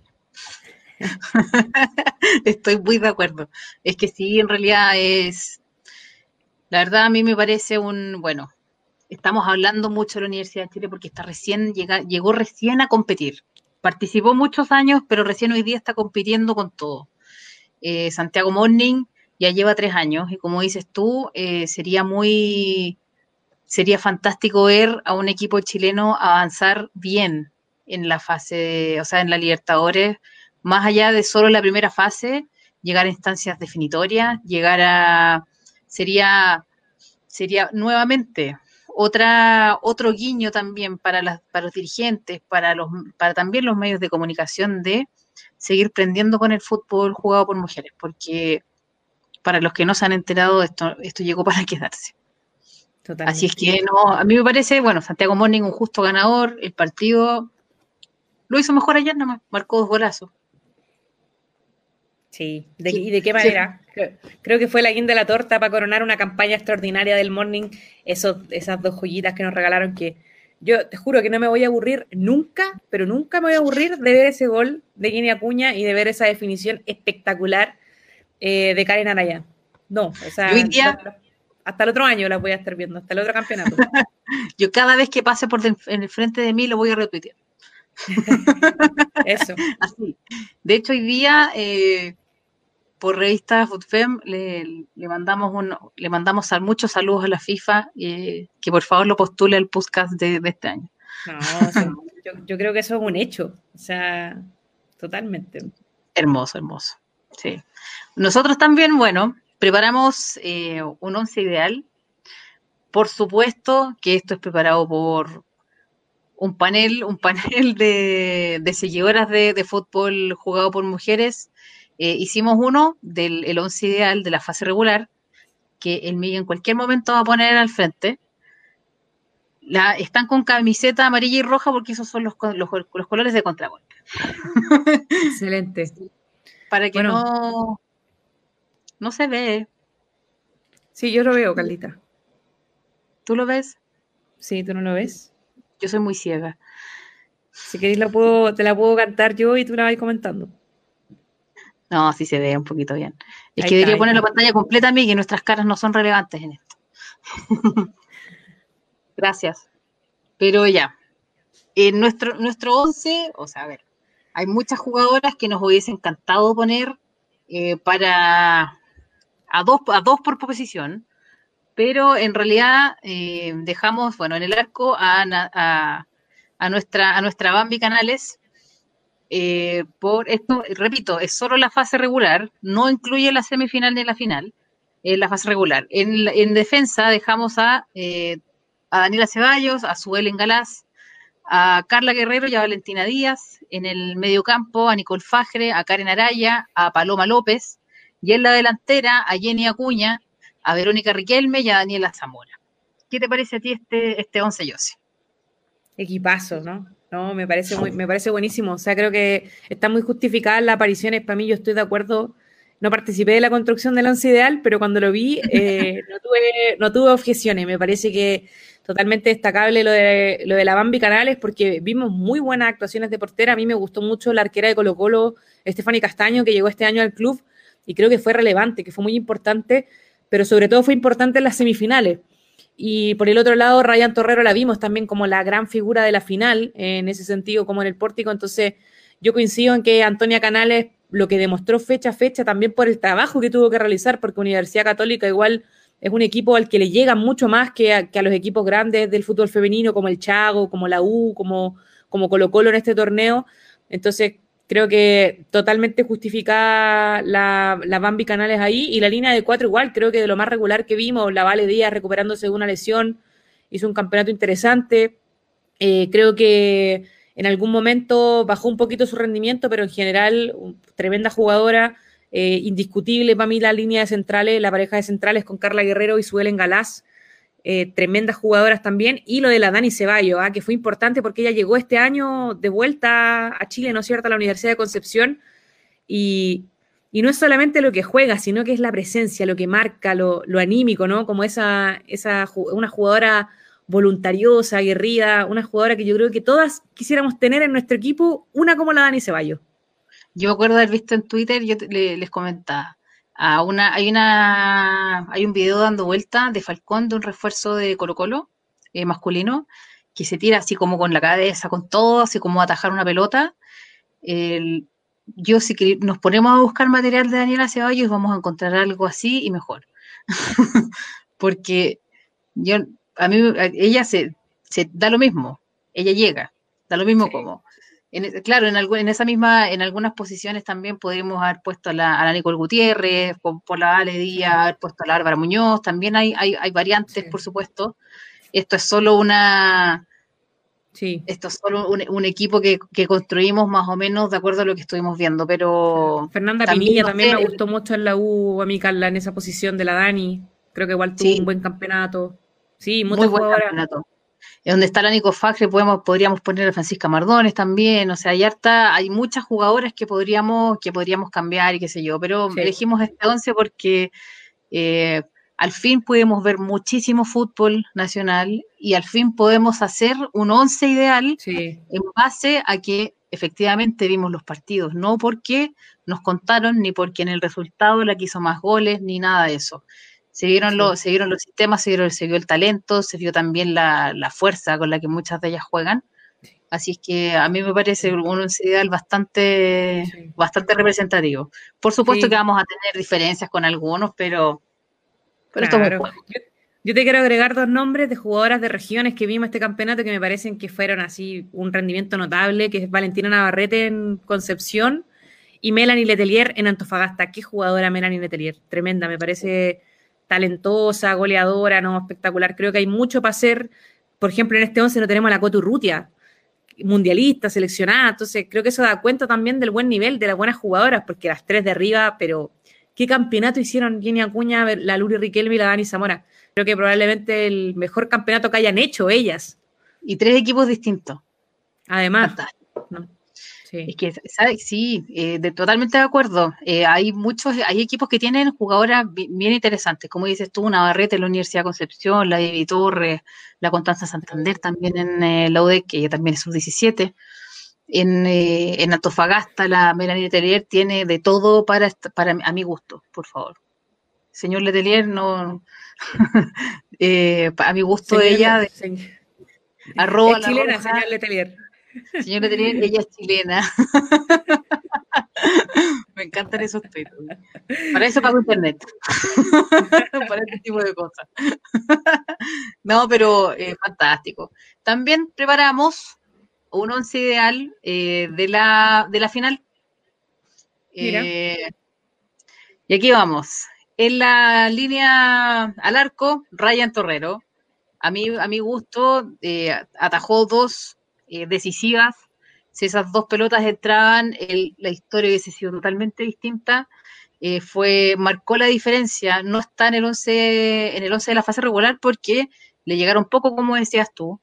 Estoy muy de acuerdo. Es que sí, en realidad es, la verdad a mí me parece un, bueno, estamos hablando mucho de la Universidad de Chile porque está recién, llega, llegó recién a competir. Participó muchos años, pero recién hoy día está compitiendo con todo. Eh, Santiago Morning ya lleva tres años y como dices tú, eh, sería muy, sería fantástico ver a un equipo chileno avanzar bien en la fase, o sea, en la Libertadores, más allá de solo la primera fase, llegar a instancias definitorias, llegar a, sería, sería nuevamente otra, otro guiño también para, las, para los dirigentes, para, los, para también los medios de comunicación de seguir prendiendo con el fútbol jugado por mujeres, porque para los que no se han enterado, esto, esto llegó para quedarse. Totalmente. Así es que no, a mí me parece, bueno, Santiago Morning un justo ganador, el partido lo hizo mejor ayer nomás, marcó dos golazos.
Sí, ¿y de qué manera? Creo, que fue la guinda de la torta para coronar una campaña extraordinaria del Morning, esos, esas dos joyitas que nos regalaron que yo te juro que no me voy a aburrir nunca, pero nunca me voy a aburrir de ver ese gol de Guinea Acuña y de ver esa definición espectacular eh, de Karen Araya. No, o sea, hasta el otro año la voy a estar viendo, hasta el otro campeonato.
yo cada vez que pase por en el frente de mí lo voy a retuitear. Eso. Así. De hecho, hoy día eh, por revista FootFem le, le, mandamos un, le mandamos muchos saludos a la FIFA y que por favor lo postule al podcast de, este año.
yo, creo que eso es un hecho, o sea, totalmente.
Hermoso, hermoso. Sí. Nosotros también, bueno, preparamos eh, un once ideal. Por supuesto que esto es preparado por un panel, un panel de, seguidoras de, de, fútbol jugado por mujeres eh, hicimos uno del el once ideal de la fase regular, que el en cualquier momento va a poner al frente. La, están con camiseta amarilla y roja porque esos son los, los, colores de contragolpe.
Excelente.
Para que no, no se ve.
Sí, yo lo veo, Carlita.
¿Tú lo ves?
Sí, ¿tú no lo ves?
Yo soy muy ciega.
Si queréis, la puedo, te la puedo cantar yo y tú la vas comentando.
No, así se ve un poquito bien. Es que debería poner la pantalla completa a mí, que nuestras caras no son relevantes en esto. Gracias. Pero ya. En nuestro, nuestro 11, o sea, a ver, hay muchas jugadoras que nos hubiese encantado poner eh, para a dos, a dos por posición, pero en realidad eh, dejamos, bueno, en el arco a, a, a, nuestra, a nuestra Bambi Canales, eh, por esto, repito, es solo la fase regular, no incluye la semifinal ni la final, es la fase regular. En, defensa dejamos a, eh, a Daniela Ceballos, a Suelen Galás, a Carla Guerrero y a Valentina Díaz, en el mediocampo a Nicole Fajre, a Karen Araya, a Paloma López, y en la delantera a Jenny Acuña, a Verónica Riquelme y a Daniela Zamora. ¿Qué te parece a ti este, este once, Yossi?
Equipazo, ¿no? No, me parece, muy, me parece buenísimo. O sea, creo que está muy justificada la apariciones. Para mí, yo estoy de acuerdo. No participé de la construcción del once ideal, pero cuando lo vi, eh, no, tuve, no tuve objeciones. Me parece que totalmente destacable lo de, lo de la Bambi Canales, porque vimos muy buenas actuaciones de portera. A mí me gustó mucho la arquera de Colo Colo, Estefani Castaño, que llegó este año al club y creo que fue relevante, que fue muy importante, pero sobre todo fue importante en las semifinales. Y por el otro lado, Ryan Torrero la vimos también como la gran figura de la final, en ese sentido, como en el pórtico. Entonces, yo coincido en que Antonia Canales lo que demostró fecha a fecha también por el trabajo que tuvo que realizar, porque Universidad Católica igual es un equipo al que le llega mucho más que a, que a los equipos grandes del fútbol femenino, como el Chago, como la U, como, como Colo Colo en este torneo. Entonces, creo que totalmente justificada la, Bambi Canales ahí y la línea de cuatro igual, creo que de lo más regular que vimos, la Vale Díaz recuperándose de una lesión, hizo un campeonato interesante, eh, creo que en algún momento bajó un poquito su rendimiento, pero en general tremenda jugadora, eh, indiscutible para mí la línea de centrales, la pareja de centrales con Carla Guerrero y Suelen Galás, eh, tremendas jugadoras también, y lo de la Dani Ceballos, ¿ah? que fue importante porque ella llegó este año de vuelta a Chile, ¿no es cierto?, a la Universidad de Concepción, y, y, no es solamente lo que juega, sino que es la presencia, lo que marca, lo, lo anímico, ¿no? Como esa, esa, una jugadora voluntariosa, aguerrida, una jugadora que yo creo que todas quisiéramos tener en nuestro equipo, una como la Dani Ceballos.
Yo me acuerdo haber visto en Twitter, yo les comentaba, una, hay una, hay un video dando vuelta de Falcón de un refuerzo de Colo Colo eh, masculino que se tira así como con la cabeza, con todo, así como atajar una pelota. yo si nos ponemos a buscar material de Daniela Ceballos vamos a encontrar algo así y mejor. Porque yo, a mí, ella se, se, da lo mismo, ella llega, da lo mismo como claro, en, en esa misma, en algunas posiciones también podríamos haber puesto a la, a Nicole Gutiérrez, por, la Ale Díaz, haber puesto a la Álvara Muñoz, también hay, hay, hay variantes, por supuesto. Esto es solo una, Sí. Esto es solo un, equipo que, construimos más o menos de acuerdo a lo que estuvimos viendo, pero...
Fernanda Pinilla también me gustó mucho en la U, a mí Carla, en esa posición de la Dani. Creo que igual tuvo un buen campeonato. Sí, muy buen campeonato
donde está la Nico Fagre podemos, podríamos poner a Francisca Mardones también, o sea, hay harta, hay muchas jugadoras que podríamos, que podríamos cambiar y qué sé yo, pero elegimos este once porque eh, al fin pudimos ver muchísimo fútbol nacional y al fin podemos hacer un once ideal en base a que efectivamente vimos los partidos, no porque nos contaron ni porque en el resultado la quiso más goles ni nada de eso. Se vieron, los, se vieron los sistemas, se, vieron, se vio el talento, se vio también la, fuerza con la que muchas de ellas juegan. Así es que a mí me parece un ideal bastante, bastante representativo. Por supuesto que vamos a tener diferencias con algunos, pero, pero
yo, yo, te quiero agregar dos nombres de jugadoras de regiones que vimos este campeonato que me parecen que fueron así un rendimiento notable, que es Valentina Navarrete en Concepción y Melanie Letelier en Antofagasta. Qué jugadora Melanie Letelier, tremenda, me parece talentosa, goleadora, no espectacular. Creo que hay mucho para hacer. Por ejemplo, en este 11 no tenemos a la Coturrutia, mundialista, seleccionada. Entonces, creo que eso da cuenta también del buen nivel de las buenas jugadoras, porque las tres de arriba, pero ¿qué campeonato hicieron Jenny Acuña, la Luri Riquelme y la Dani Zamora? Creo que probablemente el mejor campeonato que hayan hecho ellas.
Y tres equipos distintos.
Además.
Sí. Es que, ¿sabes? Sí, eh, de, totalmente de acuerdo. Eh, hay muchos, hay equipos que tienen jugadoras bien, interesantes, como dices tú, Navarrete en la Universidad de Concepción, la de Torres, la Constanza Santander también en eh, la UDEC, que también es sub-17. En, en, Antofagasta, la Melanie Letelier tiene de todo para, para a mi gusto, por favor. Señor Letelier, no. a mi gusto ella.
arroba es chilena, señor Letelier.
Señora Letelier, ella es chilena. Me encantan esos tweets. Para eso pago internet. Para este tipo de cosas. no, pero eh, fantástico. También preparamos un once ideal eh, de, la, de la final. Eh, y aquí vamos. En la línea al arco, Ryan Torrero. A mí, a mi gusto, atajó dos eh, decisivas. Si esas dos pelotas entraban, la historia hubiese sido totalmente distinta. Eh, fue, marcó la diferencia. No está en el 11, en el 11 de la fase regular porque le llegaron poco, como decías tú.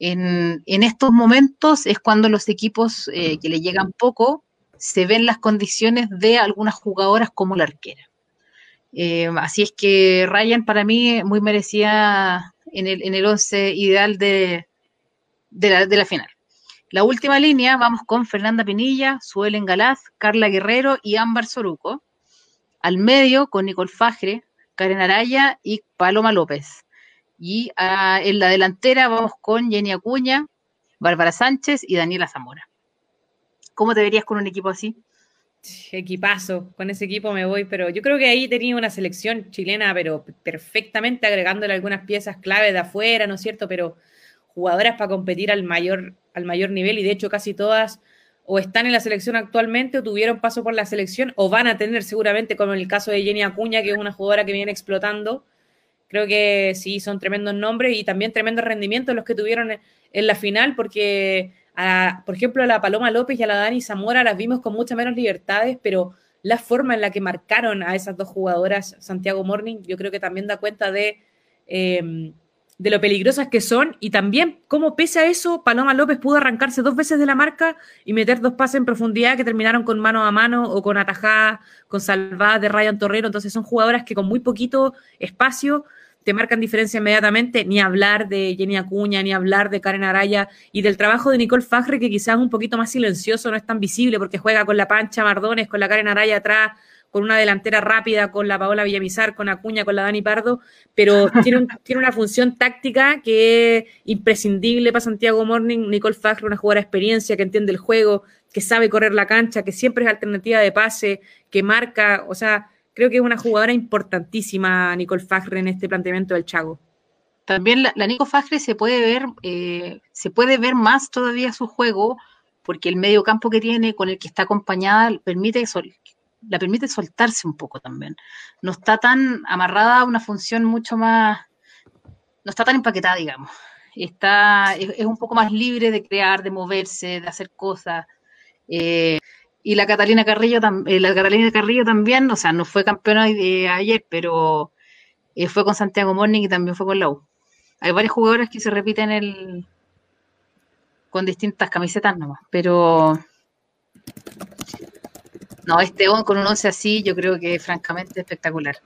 En, estos momentos es cuando los equipos eh, que le llegan poco se ven las condiciones de algunas jugadoras como la arquera. Eh, así es que Ryan para mí muy merecía en el, en el once ideal de, de, la, final. La última línea, vamos con Fernanda Pinilla, Suelen Galaz, Carla Guerrero y Ámbar Soruco. Al medio con Nicole Fajre, Karen Araya y Paloma López. Y ah, en la delantera vamos con Jenny Acuña, Bárbara Sánchez y Daniela Zamora. ¿Cómo te verías con un equipo así?
Equipazo, con ese equipo me voy, pero yo creo que ahí tenía una selección chilena, pero perfectamente agregándole algunas piezas clave de afuera, ¿no es cierto? Pero jugadoras para competir al mayor, al mayor nivel y de hecho casi todas o están en la selección actualmente o tuvieron paso por la selección o van a tener seguramente, como en el caso de Jenny Acuña, que es una jugadora que viene explotando. Creo que sí, son tremendos nombres y también tremendos rendimientos los que tuvieron en la final, porque por ejemplo, a la Paloma López y a la Dani Zamora las vimos con muchas menos libertades, pero la forma en la que marcaron a esas dos jugadoras, Santiago Morning, yo creo que también da cuenta de, em, de lo peligrosas que son y también cómo pese a eso, Paloma López pudo arrancarse dos veces de la marca y meter dos pases en profundidad que terminaron con mano a mano o con atajadas, con salvadas de Ryan Torrero. Entonces son jugadoras que con muy poquito espacio te marcan diferencia inmediatamente, ni hablar de Jenny Acuña, ni hablar de Karen Araya y del trabajo de Nicole Fajre, que quizás es un poquito más silencioso, no es tan visible porque juega con la Pancha Mardones, con la Karen Araya atrás, con una delantera rápida, con la Paola Villamizar, con Acuña, con la Dani Pardo, pero tiene, tiene una función táctica que es imprescindible para Santiago Morning. Nicole Fajre, una jugadora de experiencia que entiende el juego, que sabe correr la cancha, que siempre es alternativa de pase, que marca, o sea, Creo que es una jugadora importantísima, Nicole Fagre, en este planteamiento del Chago.
También la, Nico Fagre se puede ver, eh, se puede ver más todavía su juego, porque el medio campo que tiene, con el que está acompañada, permite la permite soltarse un poco también. No está tan amarrada a una función mucho más, no está tan empaquetada, digamos. Está, es, un poco más libre de crear, de moverse, de hacer cosas. Eh, y la Catalina Carrillo, eh, la Catalina Carrillo también, o sea, no fue campeona ayer, pero eh, fue con Santiago Morning y también fue con la U. Hay varios jugadores que se repiten el con distintas camisetas nomás, pero no, este con un 11 así yo creo que francamente espectacular.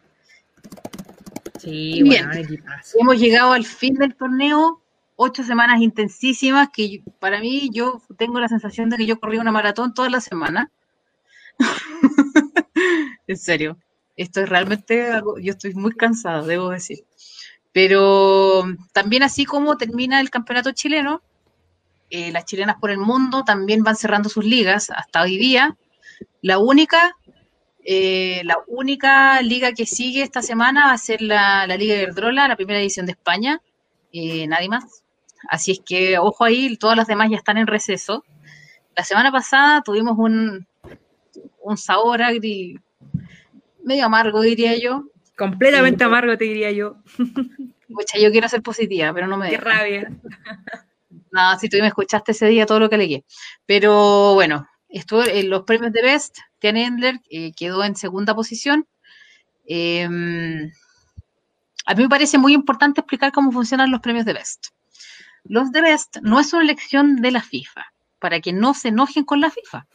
Sí, Bien, hemos llegado al fin del torneo ocho semanas intensísimas que para mí yo tengo la sensación de que yo corrí una maratón toda la semana. en serio, esto es realmente algo, yo estoy muy cansada, debo decir. Pero también así como termina el campeonato chileno, eh, las chilenas por el mundo también van cerrando sus ligas hasta hoy día. La única, eh, la única liga que sigue esta semana va a ser la, la Liga Verdrola, la primera edición de España. Eh, nadie más. Así es que, ojo ahí, todas las demás ya están en receso. La semana pasada tuvimos un, un sabor medio amargo, diría yo.
Completamente amargo, te diría yo.
yo quiero ser positiva, pero no me
Qué rabia.
Nada, si tú me escuchaste ese día todo lo que leí. Pero bueno, estuvo en los premios de Best. Tian Endler eh, quedó en segunda posición. Em, a mí me parece muy importante explicar cómo funcionan los premios de Best. Los de Best no es una elección de la FIFA, para que no se enojen con la FIFA.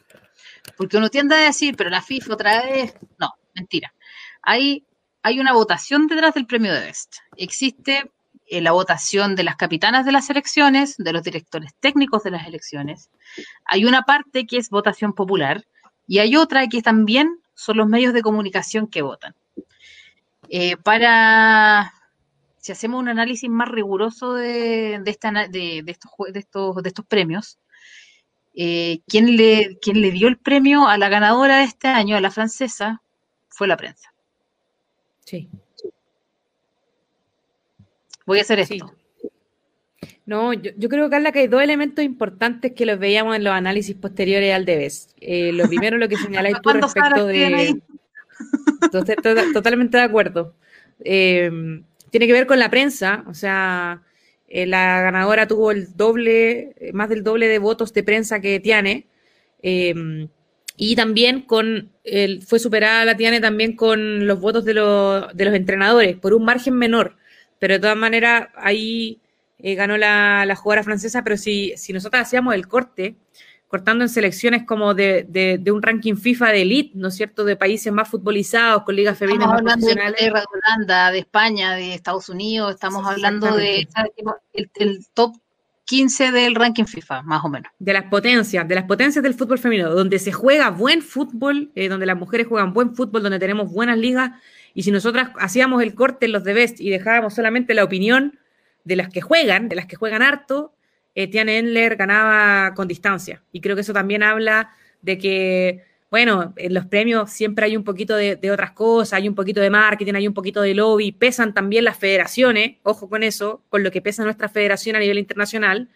Porque uno tiende a decir, pero la FIFA otra vez. No, mentira. Hay, hay una votación detrás del premio de Best. Existe eh, la votación de las capitanas de las elecciones, de los directores técnicos de las elecciones. Hay una parte que es votación popular y hay otra que también son los medios de comunicación que votan. Eh, para, si hacemos un análisis más riguroso de, de, estos, de, estos, de estos premios, eh, quien le dio el premio a la ganadora de este año, a la francesa, fue la prensa.
Sí.
Voy a hacer esto.
No, yo, creo, Carla, que hay dos elementos importantes que los veíamos en los análisis posteriores al Debes. Eh, lo primero, lo que señaláis tú respecto de... Totalmente de acuerdo. Eh, tiene que ver con la prensa, o sea, Eh, la ganadora tuvo el doble, eh, más del doble de votos de prensa que Tiane. Em, y también con el, fue superada la Tiane también con los votos de, de, los entrenadores, por un margen menor. Pero de todas maneras, ahí eh, ganó la, la, jugadora francesa. Pero si, si nosotros hacíamos el corte, cortando en selecciones como de, de, un ranking FIFA de elite, ¿no es cierto?, de países más futbolizados, con ligas femeninas
más profesionales. De, de Holanda, de España, de Estados Unidos, estamos hablando de el, top 15 del ranking FIFA, más o menos.
De las potencias, de las potencias del fútbol femenino, donde se juega buen fútbol, eh, donde las mujeres juegan buen fútbol, donde tenemos buenas ligas, y si nosotras hacíamos el corte en los de Best y dejábamos solamente la opinión de las que juegan, de las que juegan harto, Tiane Endler ganaba con distancia. Y creo que eso también habla de que, bueno, en los premios siempre hay un poquito de, otras cosas, hay un poquito de marketing, hay un poquito de lobby, pesan también las federaciones, ojo con eso, con lo que pesa nuestra federación a nivel internacional.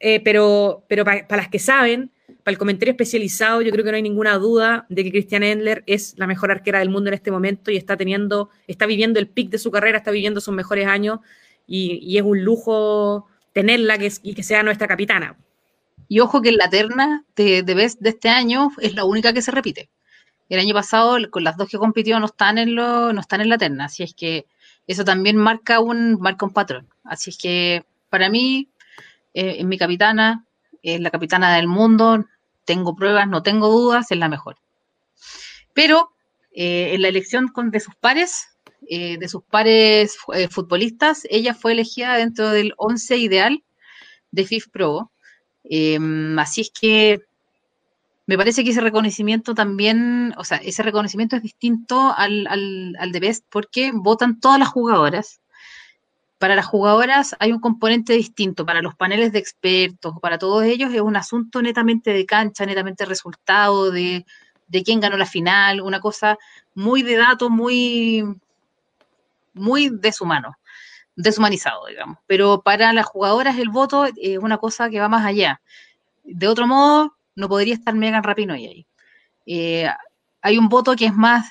Eh, pero pero para las que saben, para el comentario especializado, yo creo que no hay ninguna duda de que Christian Endler es la mejor arquera del mundo en este momento y está teniendo, está viviendo el pic de su carrera, está viviendo sus mejores años y, es un lujo tenerla que, y que sea nuestra capitana.
Y ojo que en la terna de, de, de este año es la única que se repite. El año pasado, con las dos que compitió, no están en, lo, no están en la terna. Así es que eso también marca un, marca un patrón. Así es que para mí, eh, es mi capitana, es la capitana del mundo, tengo pruebas, no tengo dudas, es la mejor. Pero eh, en la elección con, de sus pares, eh, de sus pares eh, futbolistas, ella fue elegida dentro del 11 ideal de FIF Pro. Em, así es que me parece que ese reconocimiento también, o sea, ese reconocimiento es distinto al, al de Best porque votan todas las jugadoras. Para las jugadoras hay un componente distinto, para los paneles de expertos, para todos ellos es un asunto netamente de cancha, netamente resultado, de, de quién ganó la final, una cosa muy de datos, muy, muy deshumano, deshumanizado, digamos. Pero para las jugadoras el voto es una cosa que va más allá. De otro modo, no podría estar Megan Rapinoe ahí. Eh, hay un voto que es más,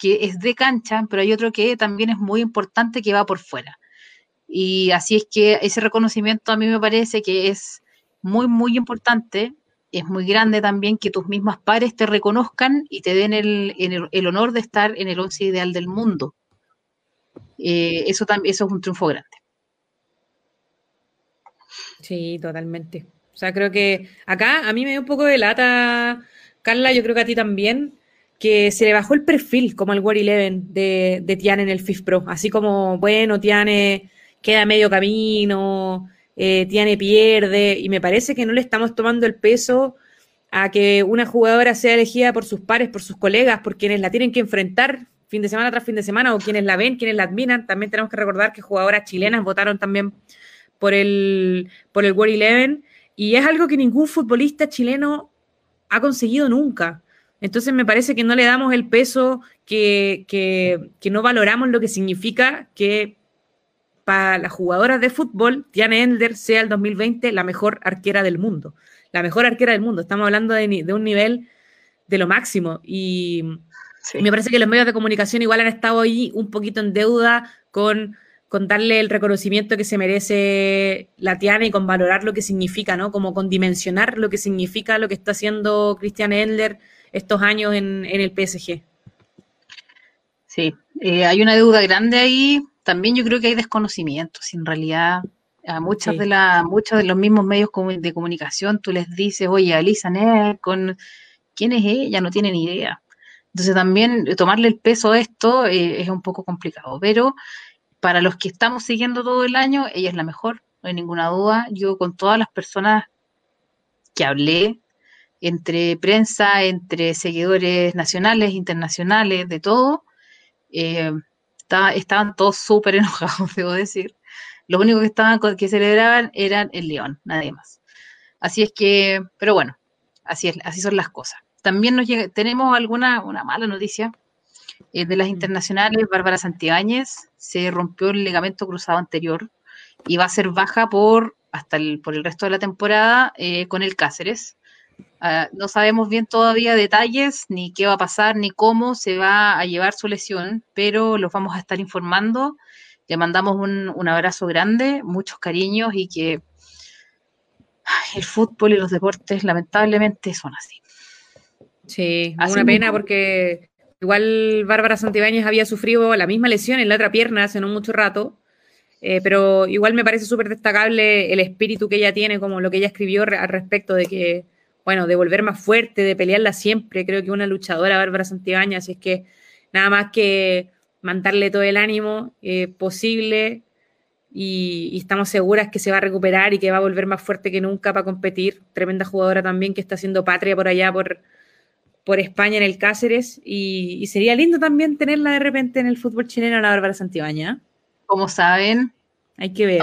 que es de cancha, pero hay otro que también es muy importante que va por fuera. Y así es que ese reconocimiento a mí me parece que es muy, muy importante. Es muy grande también que tus mismas pares te reconozcan y te den el, el, honor de estar en el once ideal del mundo. Eh, eso, también, eso es un triunfo grande.
Sí, totalmente. O sea, creo que acá a mí me dio un poco de lata, Carla, yo creo que a ti también, que se le bajó el perfil como el War Eleven de, de Tiane en el FIF Pro. Así como, bueno, Tiane queda medio camino, eh, Tiane pierde, y me parece que no le estamos tomando el peso a que una jugadora sea elegida por sus pares, por sus colegas, por quienes la tienen que enfrentar fin de semana tras fin de semana, o quienes la ven, quienes la admiran. También tenemos que recordar que jugadoras chilenas votaron también por el, por el World Eleven, y es algo que ningún futbolista chileno ha conseguido nunca. Entonces me parece que no le damos el peso, que, que, que no valoramos lo que significa que para las jugadoras de fútbol, Diane Ender sea el 2020 la mejor arquera del mundo. La mejor arquera del mundo. Estamos hablando de, de un nivel de lo máximo. Y, me parece que los medios de comunicación igual han estado ahí un poquito en deuda con, con darle el reconocimiento que se merece la Tiana y con valorar lo que significa, ¿no? Como con dimensionar lo que significa lo que está haciendo Christian Endler estos años en, el PSG.
Sí, eh, hay una deuda grande ahí. También yo creo que hay desconocimiento. en realidad a muchas de la, muchos de los mismos medios de comunicación tú les dices, oye, Alisa Ner, con quién es ella, no tienen idea. Entonces también tomarle el peso a esto eh, es un poco complicado, pero para los que estamos siguiendo todo el año, ella es la mejor, no hay ninguna duda. Yo con todas las personas que hablé, entre prensa, entre seguidores nacionales, internacionales, de todo, eh, estaban todos súper enojados, debo decir. Lo único que estaban que celebraban eran el León, nadie más. Así es que, pero bueno, así es, así son las cosas. También nos llega, tenemos alguna una mala noticia eh, de las mm. internacionales. Bárbara Santibáñez se rompió el ligamento cruzado anterior y va a ser baja por hasta el, por el resto de la temporada eh, con el Cáceres. Ah, no sabemos bien todavía detalles, ni qué va a pasar, ni cómo se va a llevar su lesión, pero los vamos a estar informando Le mandamos un, un abrazo grande, muchos cariños y que el fútbol y los deportes lamentablemente son así.
Sí, una pena porque igual Bárbara Santibáñez había sufrido la misma lesión en la otra pierna hace no mucho rato, eh, pero igual me parece súper destacable el espíritu que ella tiene, como lo que ella escribió al respecto de que, bueno, de volver más fuerte, de pelearla siempre. Creo que una luchadora, Bárbara Santibáñez, es que nada más que mandarle todo el ánimo eh, posible y, estamos seguras que se va a recuperar y que va a volver más fuerte que nunca para competir. Tremenda jugadora también que está haciendo patria por allá, por, por España en el Cáceres. Y, sería lindo también tenerla de repente en el fútbol chileno la Bárbara Santibáñez.
Como saben,
hay que ver.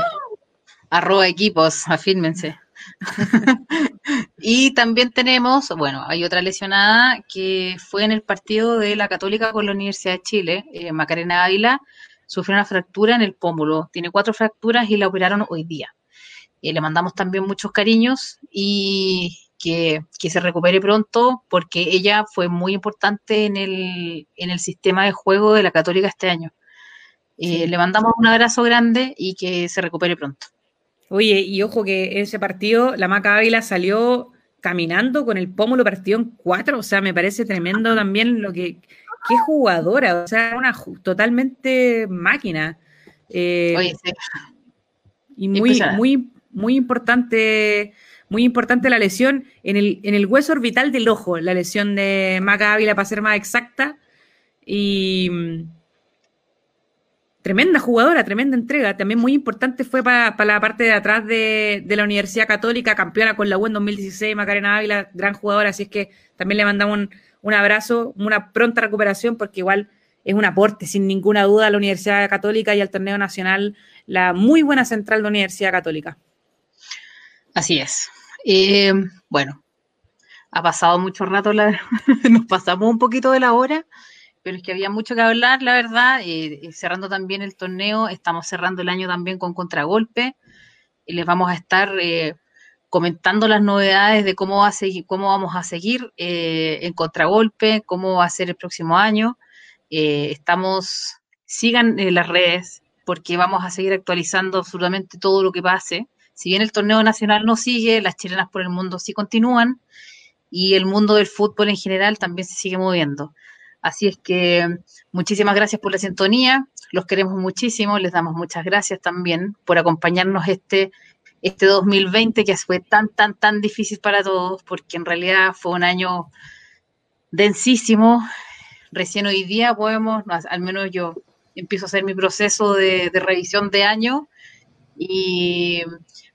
Arroba equipos, afírmense. y también tenemos, bueno, hay otra lesionada que fue en el partido de la Católica con la Universidad de Chile, eh, Macarena Ávila, sufrió una fractura en el pómulo, tiene cuatro fracturas y la operaron hoy día. Eh, le mandamos también muchos cariños y que, se recupere pronto porque ella fue muy importante en el, en el sistema de juego de la Católica este año. Eh, le mandamos un abrazo grande y que se recupere pronto.
Oye, y ojo que ese partido la Maca Ávila salió caminando con el pómulo partido en cuatro, o sea, me parece tremendo también lo que, qué jugadora, o sea, una totalmente máquina. Eh, Oye, sí. Y muy, muy, muy importante, muy importante la lesión en el, en el hueso orbital del ojo, la lesión de Maca Ávila, para ser más exacta. Y tremenda jugadora, tremenda entrega. También muy importante fue para, la parte de atrás de, de, la Universidad Católica, campeona con la U en 2016, Macarena Ávila, gran jugadora. Así es que también le mandamos un, un abrazo, una pronta recuperación, porque igual es un aporte, sin ninguna duda, a la Universidad Católica y al torneo nacional, la muy buena central de la Universidad Católica.
Así es. Eh, bueno, ha pasado mucho rato, nos pasamos un poquito de la hora, pero es que había mucho que hablar, la verdad. Cerrando también el torneo, estamos cerrando el año también con contragolpe. Y les vamos a estar eh, comentando las novedades de cómo, va a seguir, cómo vamos a seguir eh, en contragolpe, cómo va a ser el próximo año. Eh, estamos, sigan las redes porque vamos a seguir actualizando absolutamente todo lo que pase. Si bien el torneo nacional no sigue, las chilenas por el mundo sí continúan y el mundo del fútbol en general también se sigue moviendo. Así es que muchísimas gracias por la sintonía, los queremos muchísimo, les damos muchas gracias también por acompañarnos este este 2020 que fue tan, tan, tan difícil para todos, porque en realidad fue un año densísimo. Recién hoy día podemos, al menos yo empiezo a hacer mi proceso de, revisión de año y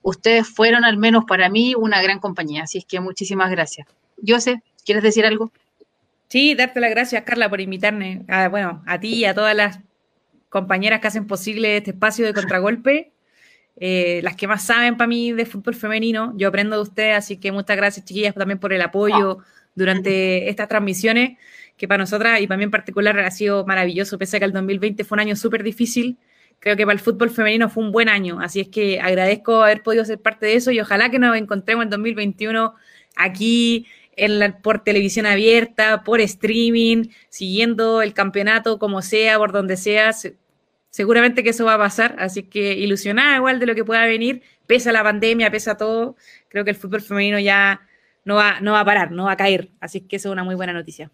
ustedes fueron al menos para mí una gran compañía, así es que muchísimas gracias. José, ¿quieres decir algo?
Sí, darte las gracias, Carla, por invitarme, a, bueno, a ti y a todas las compañeras que hacen posible este espacio de contragolpe. Eh, las que más saben para mí de fútbol femenino. Yo aprendo de ustedes, así que muchas gracias, chiquillas, también por el apoyo durante estas transmisiones, que para nosotras y para mí en particular ha sido maravilloso, pese a que el 2020 fue un año súper difícil. Creo que para el fútbol femenino fue un buen año, así es que agradezco haber podido ser parte de eso y ojalá que nos encontremos en 2021 aquí en la, por televisión abierta, por streaming, siguiendo el campeonato como sea, por donde sea seguramente que eso va a pasar, así que ilusionada igual de lo que pueda venir, pese a la pandemia, pese a todo, creo que el fútbol femenino ya no va, no va a parar, no va a caer, así que eso es una muy buena noticia.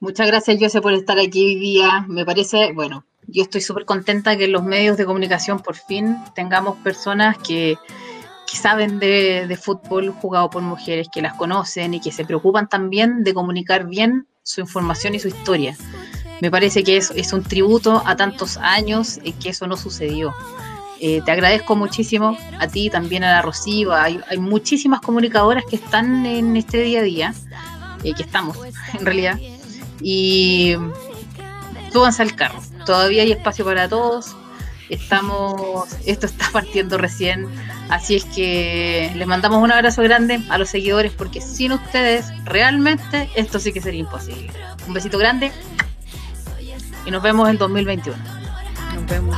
Muchas gracias, José, por estar aquí hoy día. Me parece, bueno, yo estoy súper contenta que en los medios de comunicación por fin tengamos personas que, saben de, de, fútbol jugado por mujeres, que las conocen y que se preocupan también de comunicar bien su información y su historia. Me parece que es, es un tributo a tantos años y que eso no sucedió. Eh, te agradezco muchísimo a ti, también a la Rocío. Hay, hay muchísimas comunicadoras que están en este día a día, eh, que estamos en realidad. Y súbanse al carro. Todavía hay espacio para todos. Estamos, esto está partiendo recién. Así es que les mandamos un abrazo grande a los seguidores porque sin ustedes realmente esto sí que sería imposible. Un besito grande y nos vemos en 2021. Nos vemos.